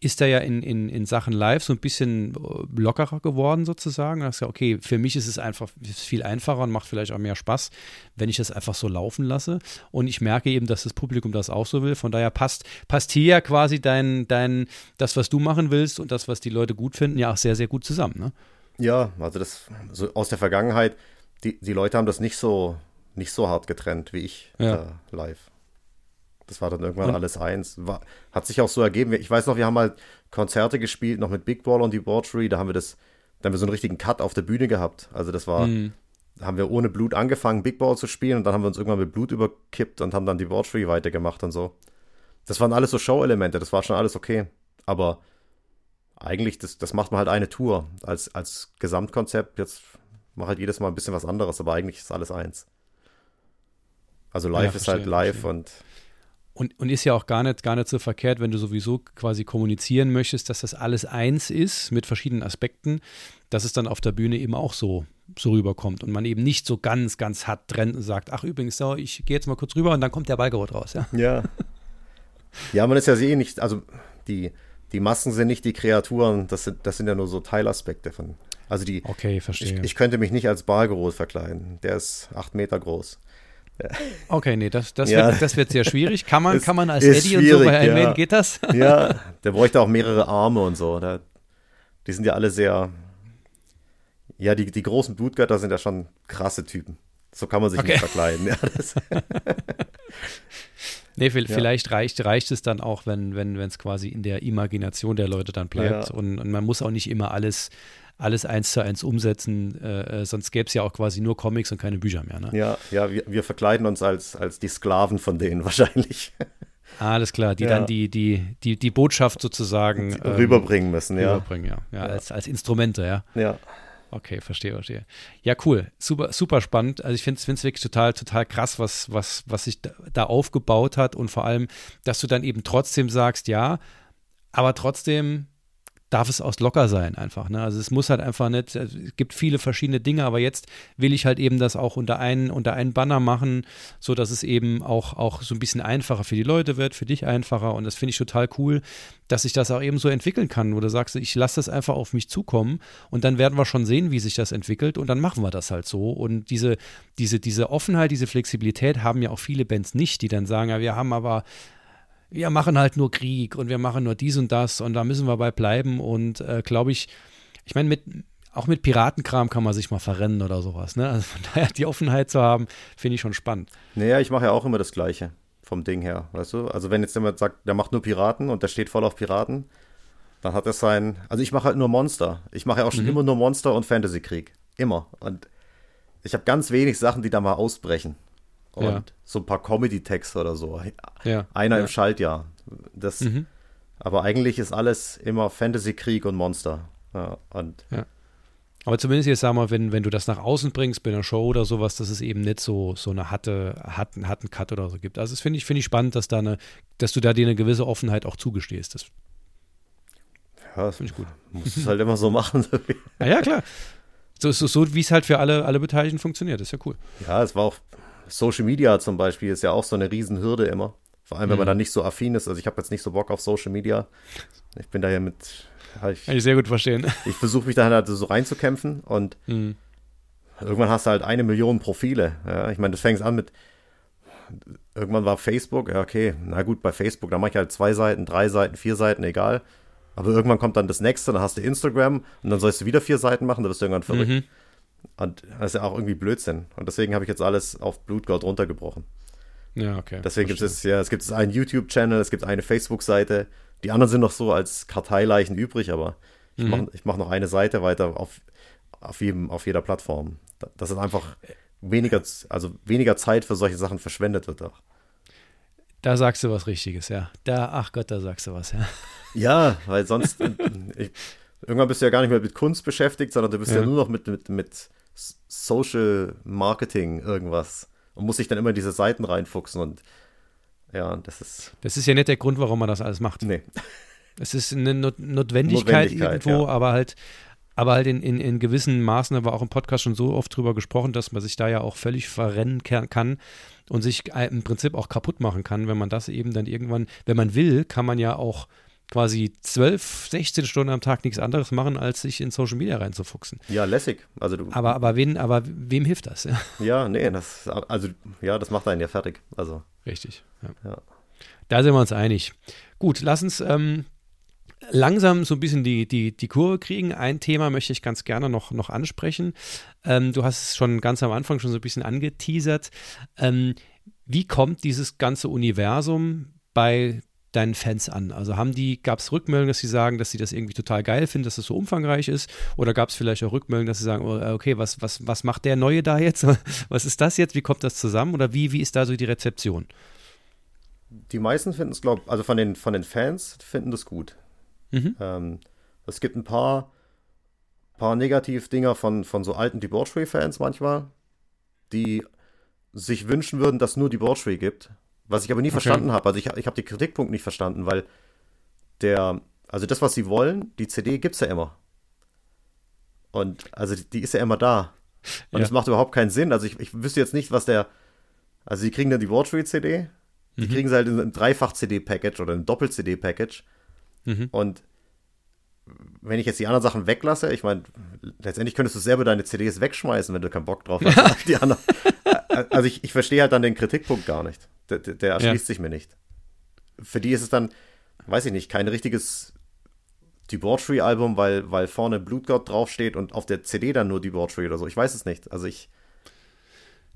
ist er ja in, in, in Sachen Live so ein bisschen äh, lockerer geworden sozusagen. Da hast du ja, okay, für mich ist es einfach ist viel einfacher und macht vielleicht auch mehr Spaß, wenn ich das einfach so laufen lasse. Und ich merke eben, dass das Publikum das auch so will. Von daher passt, passt hier ja quasi dein, dein, das, was du machen willst und das, was die Leute gut finden, ja auch sehr, sehr gut zusammen. Ne? Ja, also das so aus der Vergangenheit, die, die Leute haben das nicht so, nicht so hart getrennt wie ich ja. äh, live. Das war dann irgendwann und? alles eins. War, hat sich auch so ergeben. Ich weiß noch, wir haben halt Konzerte gespielt, noch mit Big Ball und Debauchery. Da haben wir das, da haben wir so einen richtigen Cut auf der Bühne gehabt. Also das war, mhm. haben wir ohne Blut angefangen, Big Ball zu spielen und dann haben wir uns irgendwann mit Blut überkippt und haben dann Free weitergemacht und so. Das waren alles so Show-Elemente, das war schon alles okay. Aber eigentlich, das, das macht man halt eine Tour. Als, als Gesamtkonzept, jetzt mache halt jedes Mal ein bisschen was anderes, aber eigentlich ist alles eins. Also live ja, verstehe, ist halt live verstehe. und und, und ist ja auch gar nicht, gar nicht so verkehrt, wenn du sowieso quasi kommunizieren möchtest, dass das alles eins ist mit verschiedenen Aspekten, dass es dann auf der Bühne eben auch so, so rüberkommt und man eben nicht so ganz, ganz hart trennt und sagt, ach übrigens, so, ich gehe jetzt mal kurz rüber und dann kommt der Ballgerot raus. Ja. ja. Ja, man ist ja eh nicht, also die, die Masken sind nicht die Kreaturen, das sind, das sind ja nur so Teilaspekte von. Also die. Okay, verstehe. Ich, ich könnte mich nicht als Bargerot verkleiden. Der ist acht Meter groß. Okay, nee, das, das, ja. wird, das wird sehr schwierig. Kann man, ist, kann man als Eddie und so bei Iron ja. geht das? Ja, der bräuchte auch mehrere Arme und so. Der, die sind ja alle sehr. Ja, die, die großen Blutgötter sind ja schon krasse Typen. So kann man sich okay. nicht verkleiden. Ja, nee, vielleicht ja. reicht, reicht es dann auch, wenn es wenn, quasi in der Imagination der Leute dann bleibt. Ja. Und, und man muss auch nicht immer alles alles eins zu eins umsetzen, äh, äh sonst gäbe es ja auch quasi nur Comics und keine Bücher mehr. Ne? Ja, ja, wir, wir verkleiden uns als, als die Sklaven von denen wahrscheinlich. Alles klar, die ja. dann die, die, die, die Botschaft sozusagen ähm, rüberbringen müssen, ja. Rüberbringen, ja. ja, ja. Als, als Instrumente, ja. Ja. Okay, verstehe, verstehe. Ja, cool. Super, super spannend. Also ich finde es wirklich total, total krass, was, was, was sich da, da aufgebaut hat und vor allem, dass du dann eben trotzdem sagst, ja, aber trotzdem darf es auch locker sein einfach. Ne? Also es muss halt einfach nicht, es gibt viele verschiedene Dinge, aber jetzt will ich halt eben das auch unter einen, unter einen Banner machen, so dass es eben auch, auch so ein bisschen einfacher für die Leute wird, für dich einfacher und das finde ich total cool, dass sich das auch eben so entwickeln kann, wo du sagst, ich lasse das einfach auf mich zukommen und dann werden wir schon sehen, wie sich das entwickelt und dann machen wir das halt so und diese, diese, diese Offenheit, diese Flexibilität haben ja auch viele Bands nicht, die dann sagen, ja, wir haben aber wir machen halt nur Krieg und wir machen nur dies und das und da müssen wir bei bleiben. Und äh, glaube ich, ich meine, mit, auch mit Piratenkram kann man sich mal verrennen oder sowas. Ne? Also von daher die Offenheit zu haben, finde ich schon spannend. Naja, ich mache ja auch immer das Gleiche vom Ding her, weißt du? Also wenn jetzt jemand sagt, der macht nur Piraten und der steht voll auf Piraten, dann hat er sein. Also ich mache halt nur Monster. Ich mache ja auch schon mhm. immer nur Monster und Fantasy-Krieg. Immer. Und ich habe ganz wenig Sachen, die da mal ausbrechen und ja. so ein paar Comedy-Texte oder so. Ja. Einer im Schaltjahr. Das, mhm. Aber eigentlich ist alles immer Fantasy, Krieg und Monster. Und. Aber zumindest jetzt sag mal, wenn, wenn du das nach außen bringst bei einer Show oder sowas, dass es eben nicht so, so eine hatte, hatten, hatten Cut oder so gibt. Also das finde ich, finde ich spannend, dass da eine, dass du da dir eine gewisse Offenheit auch zugestehst. Das ja, das finde ich gut. Muss es halt immer so machen. ja, ja, klar. So, so, so wie es halt für alle, alle Beteiligten funktioniert. Das ist ja cool. Ja, es war auch Social Media zum Beispiel ist ja auch so eine Riesenhürde immer. Vor allem, wenn man mhm. da nicht so affin ist. Also ich habe jetzt nicht so Bock auf Social Media. Ich bin da ja mit. ich, Kann ich sehr gut verstehen. Ich versuche mich da halt so reinzukämpfen und mhm. irgendwann hast du halt eine Million Profile. Ja, ich meine, das fängt an mit. Irgendwann war Facebook, ja, okay, na gut, bei Facebook, da mache ich halt zwei Seiten, drei Seiten, vier Seiten, egal. Aber irgendwann kommt dann das nächste, dann hast du Instagram und dann sollst du wieder vier Seiten machen, da wirst du irgendwann verrückt. Mhm. Und das ist ja auch irgendwie Blödsinn. Und deswegen habe ich jetzt alles auf Blutgold runtergebrochen. Ja, okay. Deswegen gibt es ja, es gibt einen YouTube-Channel, es gibt eine Facebook-Seite. Die anderen sind noch so als Karteileichen übrig, aber ich mhm. mache mach noch eine Seite weiter auf, auf, jedem, auf jeder Plattform. Dass es einfach weniger, also weniger Zeit für solche Sachen verschwendet wird auch. Da sagst du was Richtiges, ja. Da, ach Gott, da sagst du was, ja. Ja, weil sonst, ich, irgendwann bist du ja gar nicht mehr mit Kunst beschäftigt, sondern du bist ja, ja nur noch mit, mit, mit Social Marketing irgendwas und musst dich dann immer in diese Seiten reinfuchsen und ja, das ist. Das ist ja nicht der Grund, warum man das alles macht. Nee. Es ist eine Not Notwendigkeit, Notwendigkeit, irgendwo, ja. aber halt, aber halt in, in, in gewissen Maßen, da war auch im Podcast schon so oft drüber gesprochen, dass man sich da ja auch völlig verrennen kann und sich im Prinzip auch kaputt machen kann, wenn man das eben dann irgendwann, wenn man will, kann man ja auch quasi 12, 16 Stunden am Tag nichts anderes machen, als sich in Social Media reinzufuchsen. Ja, lässig. Also du, aber, aber, wen, aber wem hilft das? Ja, ja nee, das, also, ja, das macht einen ja fertig. Also. Richtig. Ja. ja. Da sind wir uns einig. Gut, lass uns ähm, langsam so ein bisschen die, die, die Kurve kriegen. Ein Thema möchte ich ganz gerne noch, noch ansprechen. Ähm, du hast es schon ganz am Anfang schon so ein bisschen angeteasert. Ähm, wie kommt dieses ganze Universum bei deinen Fans an? Also haben die, gab es Rückmeldungen, dass sie sagen, dass sie das irgendwie total geil finden, dass das so umfangreich ist? Oder gab es vielleicht auch Rückmeldungen, dass sie sagen, oh, okay, was, was, was macht der Neue da jetzt? Was ist das jetzt? Wie kommt das zusammen? Oder wie, wie ist da so die Rezeption? Die meisten finden es, glaube ich, also von den, von den Fans finden das gut. Mhm. Ähm, es gibt ein paar, paar Negativ-Dinger von, von so alten Debauchery-Fans manchmal, die sich wünschen würden, dass nur Debauchery gibt. Was ich aber nie okay. verstanden habe. Also ich, ich habe den Kritikpunkt nicht verstanden, weil der, also das, was sie wollen, die CD gibt es ja immer. Und also die, ist ja immer da. Und es ja. macht überhaupt keinen Sinn. Also ich, ich wüsste jetzt nicht, was der. Also sie kriegen dann die Debauchery-CD, die mhm. kriegen sie halt in einem Dreifach-CD-Package oder ein Doppel-CD-Package. Mhm. Und wenn ich jetzt die anderen Sachen weglasse, ich meine, letztendlich könntest du selber deine CDs wegschmeißen, wenn du keinen Bock drauf hast. die anderen. Also ich, ich verstehe halt dann den Kritikpunkt gar nicht. Der, der erschließt ja. sich mir nicht. Für die ist es dann, weiß ich nicht, kein richtiges Debauchery-Album, weil, weil vorne Blutgott draufsteht und auf der CD dann nur Debauchery oder so. Ich weiß es nicht. Also ich.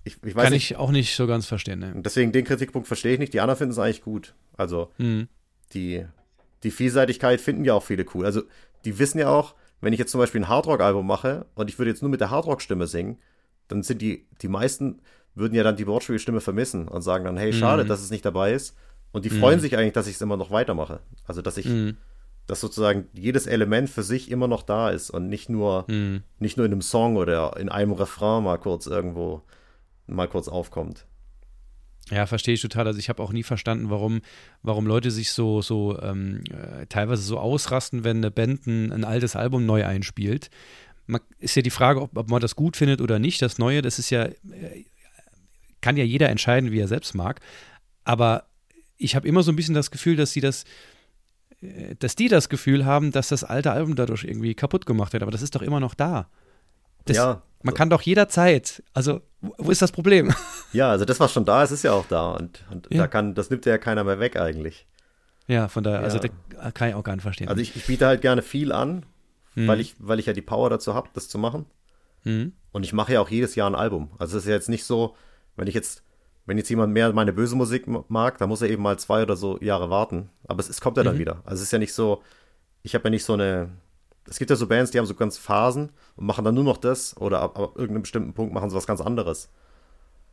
Ich, ich weiß Kann nicht. ich auch nicht so ganz verstehen. Ne? Deswegen den Kritikpunkt verstehe ich nicht. Die anderen finden es eigentlich gut. Also mhm. die, die Vielseitigkeit finden ja auch viele cool. Also die wissen ja auch, wenn ich jetzt zum Beispiel ein Hardrock-Album mache und ich würde jetzt nur mit der Hardrock-Stimme singen, dann sind die, die meisten würden ja dann die Wortspielstimme vermissen und sagen dann, hey, schade, mhm. dass es nicht dabei ist. Und die mhm. freuen sich eigentlich, dass ich es immer noch weitermache. Also, dass ich, mhm. dass sozusagen jedes Element für sich immer noch da ist und nicht nur, mhm. nicht nur in einem Song oder in einem Refrain mal kurz irgendwo mal kurz aufkommt. Ja, verstehe ich total. Also ich habe auch nie verstanden, warum, warum Leute sich so, so ähm, äh, teilweise so ausrasten, wenn eine Band ein, ein, altes Album neu einspielt. Man, ist ja die Frage, ob, ob, man das gut findet oder nicht. Das Neue, das ist ja, äh, kann ja jeder entscheiden, wie er selbst mag. Aber ich habe immer so ein bisschen das Gefühl, dass sie das, äh, dass die das Gefühl haben, dass das alte Album dadurch irgendwie kaputt gemacht wird. Aber das ist doch immer noch da. Das, ja. Man kann doch jederzeit, also wo ist das Problem? Ja, also das, was schon da ist, ist ja auch da und, und ja. da kann, das nimmt ja keiner mehr weg eigentlich. Ja, von daher, also ja. also das kann ich auch gar nicht verstehen. Also ich, ich biete halt gerne viel an, mhm. weil, ich, weil ich ja die Power dazu habe, das zu machen. Mhm. Und ich mache ja auch jedes Jahr ein Album. Also es ist ja jetzt nicht so, wenn ich jetzt, wenn jetzt jemand mehr meine böse Musik mag, dann muss er eben mal zwei oder so Jahre warten. Aber es, es kommt ja dann mhm. wieder. Also es ist ja nicht so, ich habe ja nicht so eine, es gibt ja so Bands, die haben so ganz Phasen und machen dann nur noch das oder ab, ab irgendeinem bestimmten Punkt machen sie was ganz anderes.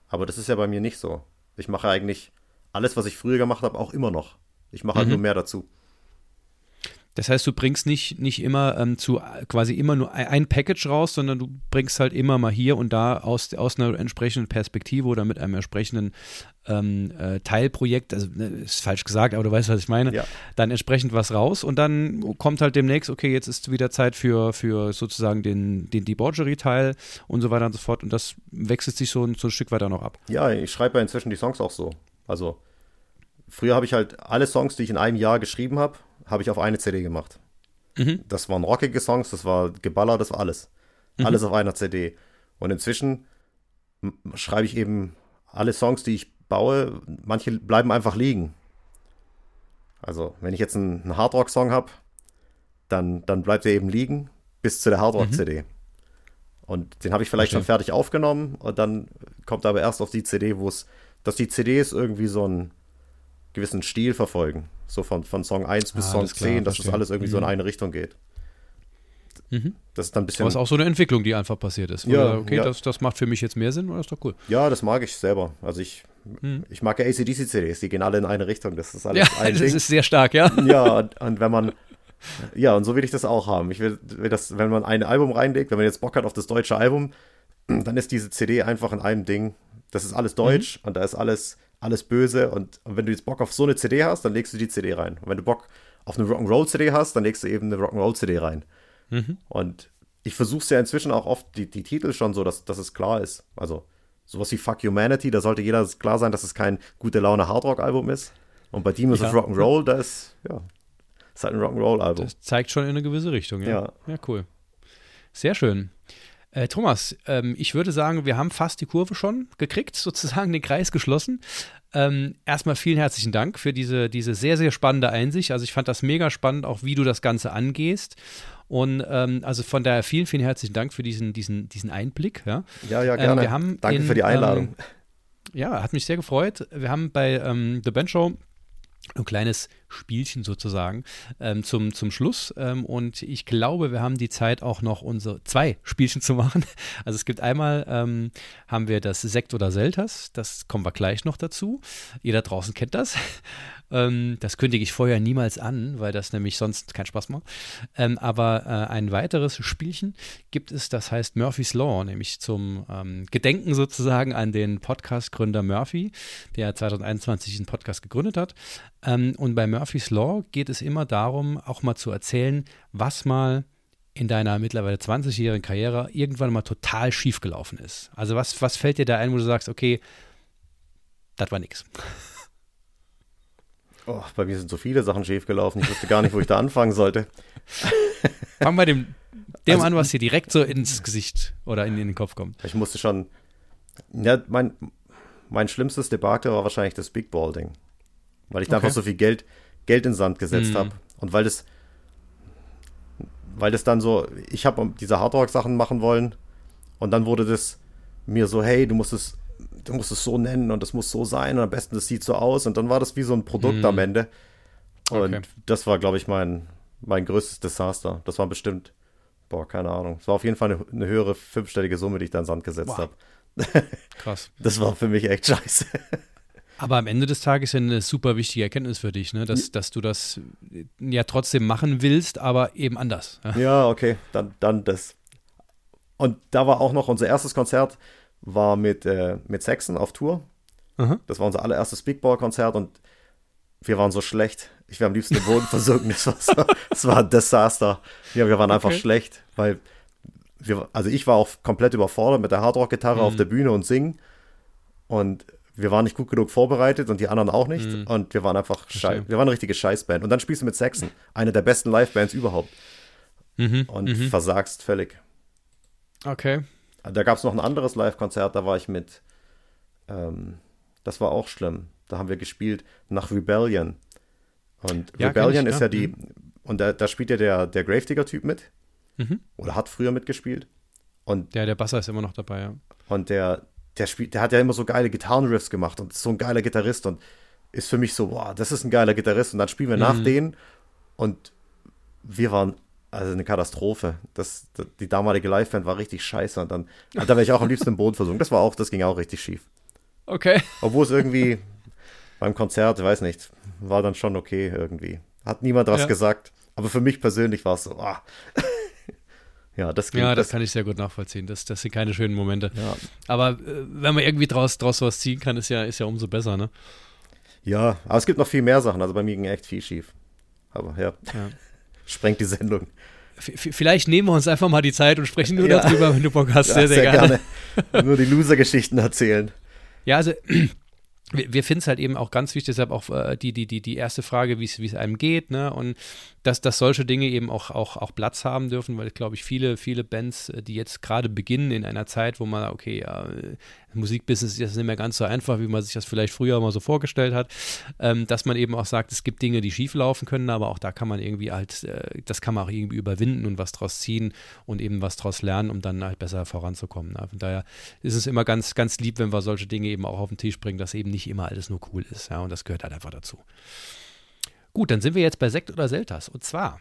Aber das ist ja bei mir nicht so. Ich mache eigentlich alles, was ich früher gemacht habe, auch immer noch. Ich mache halt mhm. nur mehr dazu. Das heißt, du bringst nicht, nicht immer ähm, zu quasi immer nur ein Package raus, sondern du bringst halt immer mal hier und da aus, aus einer entsprechenden Perspektive oder mit einem entsprechenden ähm, äh, Teilprojekt, also ne, ist falsch gesagt, aber du weißt, was ich meine, ja. dann entsprechend was raus und dann kommt halt demnächst, okay, jetzt ist wieder Zeit für, für sozusagen den, den Debauchery-Teil und so weiter und so fort und das wechselt sich so, so ein Stück weiter noch ab. Ja, ich schreibe ja inzwischen die Songs auch so. Also früher habe ich halt alle Songs, die ich in einem Jahr geschrieben habe, habe ich auf eine CD gemacht. Mhm. Das waren rockige Songs, das war Geballer, das war alles. Mhm. Alles auf einer CD. Und inzwischen schreibe ich eben alle Songs, die ich baue, manche bleiben einfach liegen. Also, wenn ich jetzt einen, einen Hardrock-Song habe, dann, dann bleibt er eben liegen bis zu der Hardrock-CD. Mhm. Und den habe ich vielleicht okay. schon fertig aufgenommen und dann kommt aber erst auf die CD, wo es, dass die CDs irgendwie so einen gewissen Stil verfolgen. So von, von Song 1 bis ah, Song 10, klar, dass das alles irgendwie mhm. so in mhm. eine Richtung geht. Mhm. Das ist dann ein bisschen. Aber es ist auch so eine Entwicklung, die einfach passiert ist. Ja, okay, ja. Das, das macht für mich jetzt mehr Sinn, oder ist doch cool. Ja, das mag ich selber. Also ich, mhm. ich mag ja ACDC-CDs, die gehen alle in eine Richtung. Das ist alles ja, ein das Ding. ist sehr stark, ja. Ja, und, und, wenn man. Ja, und so will ich das auch haben. Ich will, will das, wenn man ein Album reinlegt, wenn man jetzt Bock hat auf das deutsche Album, dann ist diese CD einfach in einem Ding. Das ist alles deutsch mhm. und da ist alles alles böse. Und, und, wenn du jetzt Bock auf so eine CD hast, dann legst du die CD rein. Und wenn du Bock auf eine Rock'n'Roll-CD hast, dann legst du eben eine Rock'n'Roll-CD rein. Mhm. Und ich versuche es ja inzwischen auch oft, die, die Titel schon so, dass, dass es klar ist. Also sowas wie Fuck Humanity, da sollte jeder klar sein, dass es kein gute Laune Hardrock-Album ist. Und bei Demons ja. of Rock'n'Roll, da ist, ja, ist halt ein Rock'n'Roll-Album. Das zeigt schon in eine gewisse Richtung, ja. Ja, ja cool. Sehr schön. Äh, Thomas, ähm, ich würde sagen, wir haben fast die Kurve schon gekriegt, sozusagen den Kreis geschlossen. Ähm, erstmal vielen herzlichen Dank für diese, diese sehr, sehr spannende Einsicht. Also ich fand das mega spannend, auch wie du das Ganze angehst. Und ähm, also von daher vielen, vielen herzlichen Dank für diesen, diesen, diesen Einblick. Ja, ja, ja gerne. wir haben Danke in, für die Einladung. Ähm, ja, hat mich sehr gefreut. Wir haben bei ähm, The Band Show ein kleines Spielchen sozusagen ähm, zum, zum Schluss. Ähm, und ich glaube, wir haben die Zeit auch noch unsere zwei Spielchen zu machen. Also es gibt einmal, ähm, haben wir das Sekt oder Selters, das kommen wir gleich noch dazu. Jeder draußen kennt das. Ähm, das kündige ich vorher niemals an, weil das nämlich sonst keinen Spaß macht. Ähm, aber äh, ein weiteres Spielchen gibt es, das heißt Murphy's Law, nämlich zum ähm, Gedenken sozusagen an den Podcast-Gründer Murphy, der 2021 diesen Podcast gegründet hat. Ähm, und bei Murphy's Law geht es immer darum, auch mal zu erzählen, was mal in deiner mittlerweile 20-jährigen Karriere irgendwann mal total schief gelaufen ist. Also was, was fällt dir da ein, wo du sagst, okay, das war nix. Oh, bei mir sind so viele Sachen schief gelaufen. Ich wusste gar nicht, wo ich da anfangen sollte. Fang bei dem, dem also, an, was dir direkt so ins Gesicht oder in, in den Kopf kommt. Ich musste schon. Ja, mein, mein schlimmstes Debakel war wahrscheinlich das Big Ball-Ding. Weil ich da okay. einfach so viel Geld, Geld in den Sand gesetzt mm. habe. Und weil das. Weil das dann so. Ich habe diese Hardrock-Sachen machen wollen. Und dann wurde das mir so, hey, du musst es du musst es so nennen und das muss so sein und am besten das sieht so aus und dann war das wie so ein Produkt hm. am Ende. Und okay. das war, glaube ich, mein, mein größtes Desaster. Das war bestimmt, boah, keine Ahnung. Es war auf jeden Fall eine, eine höhere fünfstellige Summe, die ich da in Sand gesetzt wow. habe. Krass. Das war für mich echt scheiße. Aber am Ende des Tages ja eine super wichtige Erkenntnis für dich, ne? dass, dass du das ja trotzdem machen willst, aber eben anders. Ja, okay, dann, dann das. Und da war auch noch unser erstes Konzert war mit, äh, mit Saxon auf Tour. Aha. Das war unser allererstes Big Ball Konzert und wir waren so schlecht. Ich wäre am liebsten im Boden versunken. Das war, so, das war ein Desaster. Ja, wir waren einfach okay. schlecht, weil wir, also ich war auch komplett überfordert mit der Hardrock-Gitarre mhm. auf der Bühne und singen. Und wir waren nicht gut genug vorbereitet und die anderen auch nicht. Mhm. Und wir waren einfach scheiße. Wir waren eine richtige Scheißband. Und dann spielst du mit Saxon, eine der besten Live-Bands überhaupt. Mhm. Und mhm. versagst völlig. Okay. Da gab es noch ein anderes Live-Konzert, da war ich mit. Ähm, das war auch schlimm. Da haben wir gespielt nach Rebellion. Und ja, Rebellion ich, ist ja, ja die. Mhm. Und da, da spielt ja der, der Gravedigger-Typ mit. Mhm. Oder hat früher mitgespielt. Und ja, der Basser ist immer noch dabei, ja. Und der, der spielt, der hat ja immer so geile Gitarrenriffs gemacht und ist so ein geiler Gitarrist und ist für mich so, boah, das ist ein geiler Gitarrist. Und dann spielen wir mhm. nach denen und wir waren also eine Katastrophe. Das, die damalige Live-Band war richtig scheiße und dann, da wäre ich auch am liebsten im Boden versunken. Das war auch, das ging auch richtig schief. Okay. Obwohl es irgendwie beim Konzert, weiß nicht, war dann schon okay irgendwie. Hat niemand was ja. gesagt. Aber für mich persönlich war es so, ah. ja, das Ja, das, das, kann ich sehr gut nachvollziehen. Das, das sind keine schönen Momente. Ja. Aber äh, wenn man irgendwie draus, draus was ziehen kann, ist ja, ist ja umso besser, ne? Ja, aber es gibt noch viel mehr Sachen. Also bei mir ging echt viel schief. Aber ja. ja. Sprengt die Sendung. Vielleicht nehmen wir uns einfach mal die Zeit und sprechen nur ja. darüber, wenn du Bock hast. Sehr, sehr, sehr gerne. gerne. nur die Loser-Geschichten erzählen. Ja, also wir, wir finden es halt eben auch ganz wichtig, deshalb auch äh, die, die, die, die erste Frage, wie es einem geht, ne? Und dass, dass solche Dinge eben auch, auch, auch Platz haben dürfen, weil, glaube ich, viele, viele Bands, äh, die jetzt gerade beginnen in einer Zeit, wo man, okay, ja, äh, Musikbusiness ist jetzt nicht mehr ganz so einfach, wie man sich das vielleicht früher mal so vorgestellt hat, ähm, dass man eben auch sagt, es gibt Dinge, die schief laufen können, aber auch da kann man irgendwie halt, äh, das kann man auch irgendwie überwinden und was draus ziehen und eben was draus lernen, um dann halt besser voranzukommen. Ne? Von daher ist es immer ganz, ganz lieb, wenn wir solche Dinge eben auch auf den Tisch bringen, dass eben nicht immer alles nur cool ist. Ja, und das gehört halt einfach dazu. Gut, dann sind wir jetzt bei Sekt oder Selters. Und zwar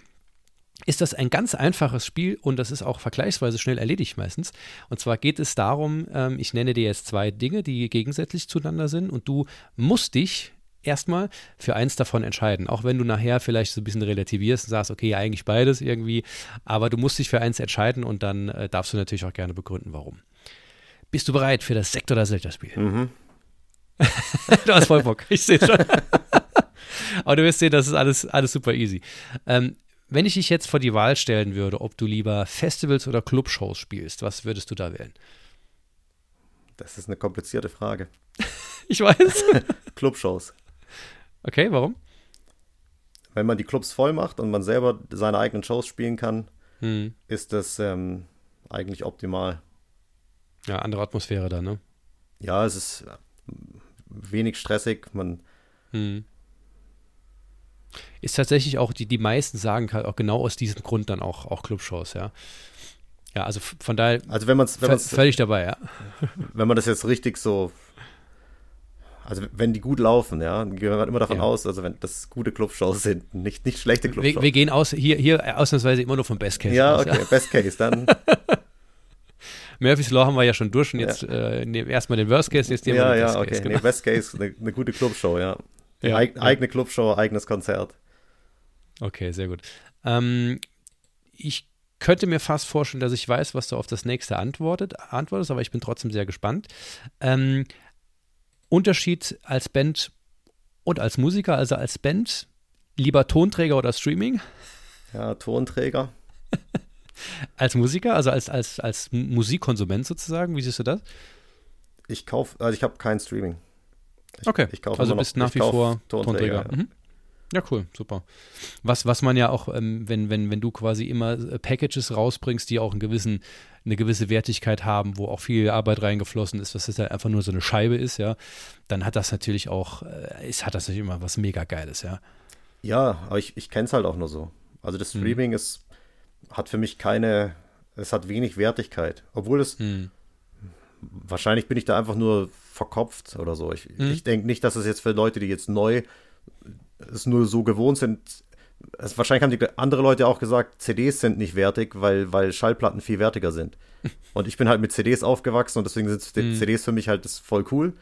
ist das ein ganz einfaches Spiel und das ist auch vergleichsweise schnell erledigt meistens. Und zwar geht es darum, ähm, ich nenne dir jetzt zwei Dinge, die gegensätzlich zueinander sind und du musst dich erstmal für eins davon entscheiden. Auch wenn du nachher vielleicht so ein bisschen relativierst und sagst, okay, eigentlich beides irgendwie, aber du musst dich für eins entscheiden und dann äh, darfst du natürlich auch gerne begründen, warum. Bist du bereit für das Sekt- oder Selter-Spiel? Mhm. du hast voll Bock, ich sehe schon. aber du wirst sehen, das ist alles, alles super easy. Ähm, wenn ich dich jetzt vor die Wahl stellen würde, ob du lieber Festivals oder Clubshows spielst, was würdest du da wählen? Das ist eine komplizierte Frage. ich weiß. Clubshows. Okay, warum? Wenn man die Clubs voll macht und man selber seine eigenen Shows spielen kann, hm. ist das ähm, eigentlich optimal. Ja, andere Atmosphäre da, ne? Ja, es ist wenig stressig. Man hm ist tatsächlich auch, die, die meisten sagen halt auch genau aus diesem Grund dann auch, auch Clubshows, ja. Ja, also von daher also wenn man's, wenn man's, völlig dabei, ja. Wenn man das jetzt richtig so Also wenn die gut laufen, ja, gehen wir immer davon Ja. aus, also wenn das gute Clubshows sind, nicht, nicht schlechte Wir, Clubshows. wir gehen aus, hier, hier ausnahmsweise immer nur vom Best Case ja, aus. okay, Best Case, dann Murphy's Law haben wir ja schon durch und jetzt äh, ne, erstmal den Worst Case, jetzt nehmen wir ja, den ja, Best okay, Case. nee, Genau. Best Case, eine, eine gute Clubshow, ja. Ja, Eig ja. Eigene Clubshow, eigenes Konzert. Okay, sehr gut. Ähm, ich könnte mir fast vorstellen, dass ich weiß, was du auf das nächste antwortet, antwortest, aber ich bin trotzdem sehr gespannt. Ähm, Unterschied als Band und als Musiker, also als Band, lieber Tonträger oder Streaming? Ja, Tonträger. Als Musiker, also als, als, als Musikkonsument sozusagen, wie siehst du das? Ich kaufe, also ich habe kein Streaming. Ich, Okay, ich kaufe also immer noch- bist nach wie vor Tonträger. Tonträger. Mhm. Ja, cool, super. Was, was man ja auch, ähm, wenn, wenn, wenn du quasi immer äh, Packages rausbringst, die auch einen gewissen, eine gewisse Wertigkeit haben, wo auch viel Arbeit reingeflossen ist, was das ja einfach nur so eine Scheibe ist, ja, dann hat das natürlich auch, äh, ist, hat das natürlich immer was mega Geiles, ja. Ja, aber ich, ich kenne es halt auch nur so. Also das Mhm. Streaming ist, hat für mich keine, es hat wenig Wertigkeit. Obwohl es, Hm. wahrscheinlich bin ich da einfach nur verkopft oder so. Ich, Mhm. ich denke nicht, dass es jetzt für Leute, die jetzt neu es nur so gewohnt sind, es, wahrscheinlich haben die andere Leute auch gesagt, CDs sind nicht wertig, weil, weil Schallplatten viel wertiger sind. Und ich bin halt mit CDs aufgewachsen und deswegen sind Mhm. CDs für mich halt das voll cool.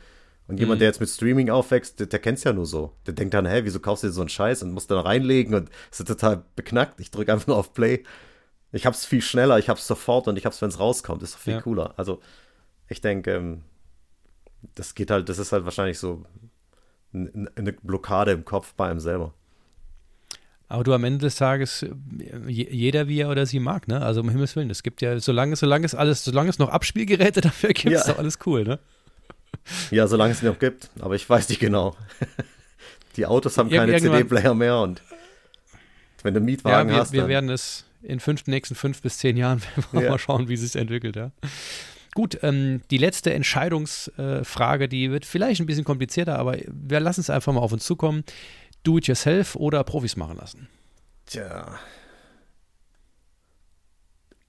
Und jemand, der jetzt mit Streaming aufwächst, der, der kennt es ja nur so. Der denkt dann, hä, wieso kaufst du dir so einen Scheiß und musst dann reinlegen und ist total beknackt. Ich drücke einfach nur auf Play. Ich hab's viel schneller, ich hab's sofort und ich hab's, wenn es rauskommt. Ist doch viel Ja. cooler. Also, ich denke, ähm, das geht halt, das ist halt wahrscheinlich so eine Blockade im Kopf bei einem selber. Aber du am Ende des Tages, äh, je- jeder wie er oder sie mag, ne? Also um Himmels Willen, es gibt ja, solange, solange es alles, solange es noch Abspielgeräte dafür gibt, Ja. ist doch alles cool, ne? Ja, solange es noch gibt, aber ich weiß nicht genau. Die Autos haben Ir- keine CD-Player mehr und wenn du einen Ja, Mietwagen wir, hast, wir werden es in fünf, nächsten fünf bis zehn Jahren werden wir Ja. mal schauen, wie es sich entwickelt, ja. Gut, ähm, die letzte Entscheidungsfrage, die wird vielleicht ein bisschen komplizierter, aber wir lassen es einfach mal auf uns zukommen. Do it yourself oder Profis machen lassen? tja,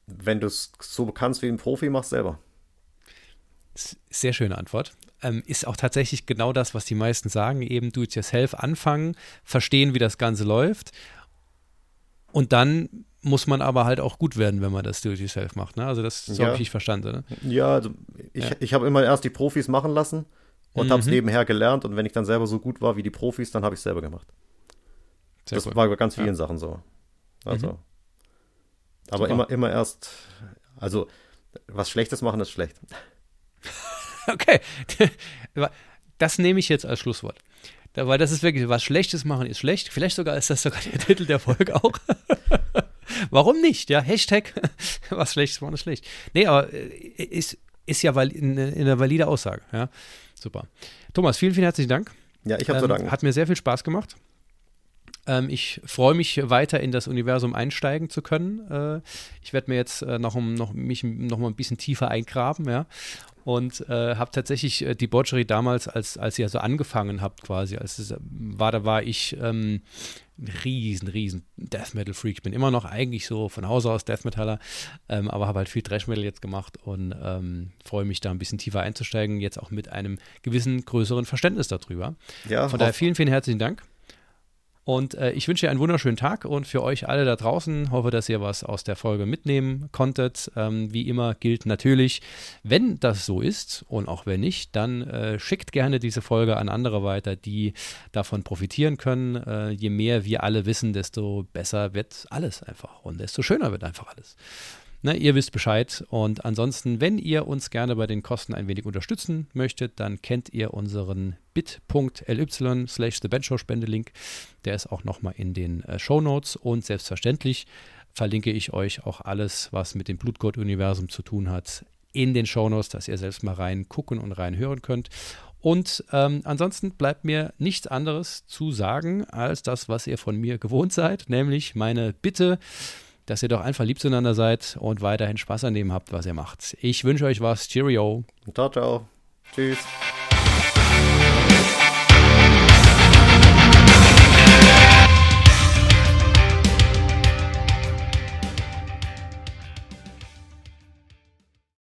wenn du es so kannst wie ein Profi, mach selber. Sehr schöne Antwort. Ähm, ist auch tatsächlich genau das, was die meisten sagen, eben do it yourself anfangen, verstehen, wie das Ganze läuft und dann muss man aber halt auch gut werden, wenn man das do it yourself macht. Ne? Also das so Ja. habe ich verstanden. Ne? Ja, also ich, Ja. ich habe immer erst die Profis machen lassen und Mhm. habe es nebenher gelernt und wenn ich dann selber so gut war wie die Profis, dann habe ich es selber gemacht. Sehr das cool. war bei ganz Ja. vielen Sachen so. Also, Mhm. aber Super. immer, immer erst, also was Schlechtes machen ist schlecht. Okay, das nehme ich jetzt als Schlusswort. Weil das ist wirklich, was Schlechtes machen ist schlecht. Vielleicht sogar ist das sogar der Titel der Folge auch. Warum nicht? Ja, Hashtag, was Schlechtes machen ist schlecht. Nee, aber äh, ist, ist ja eine, valide Aussage. Ja, super. Thomas, vielen, vielen herzlichen Dank. Ja, ich habe Ähm, danken. Hat mir sehr viel Spaß gemacht. Ähm, ich freue mich, weiter in das Universum einsteigen zu können. Äh, ich werde mir jetzt äh, noch, noch, mich noch mal ein bisschen tiefer eingraben, ja. Und äh, habe tatsächlich äh, die Botchery damals, als, als ihr so angefangen habt, quasi, als es äh, war, da war ich ähm, ein riesen, riesen Death Metal Freak. Ich bin immer noch eigentlich so von Hause aus Death Metaller, ähm, aber habe halt viel Thrash Metal jetzt gemacht und ähm, freue mich da ein bisschen tiefer einzusteigen, jetzt auch mit einem gewissen größeren Verständnis darüber. ja, Von daher vielen, vielen herzlichen Dank. Und äh, ich wünsche dir einen wunderschönen Tag und für euch alle da draußen hoffe, dass ihr was aus der Folge mitnehmen konntet. Ähm, wie immer gilt natürlich, wenn das so ist und auch wenn nicht, dann äh, schickt gerne diese Folge an andere weiter, die davon profitieren können. Äh, je mehr wir alle wissen, desto besser wird alles einfach und desto schöner wird einfach alles. Ne, ihr wisst Bescheid. Und ansonsten, wenn ihr uns gerne bei den Kosten ein wenig unterstützen möchtet, dann kennt ihr unseren bit.ly slash thebenchshow-Spendelink. Der ist auch nochmal in den äh, Show Notes. Und selbstverständlich verlinke ich euch auch alles, was mit dem Blutgott-Universum zu tun hat, in den Show Notes, dass ihr selbst mal rein gucken und rein hören könnt. Und ähm, ansonsten bleibt mir nichts anderes zu sagen, als das, was ihr von mir gewohnt seid, nämlich meine Bitte, dass ihr doch einfach lieb zueinander seid und weiterhin Spaß an dem habt, was ihr macht. Ich wünsche euch was. Cheerio. Ciao, ciao. Tschüss.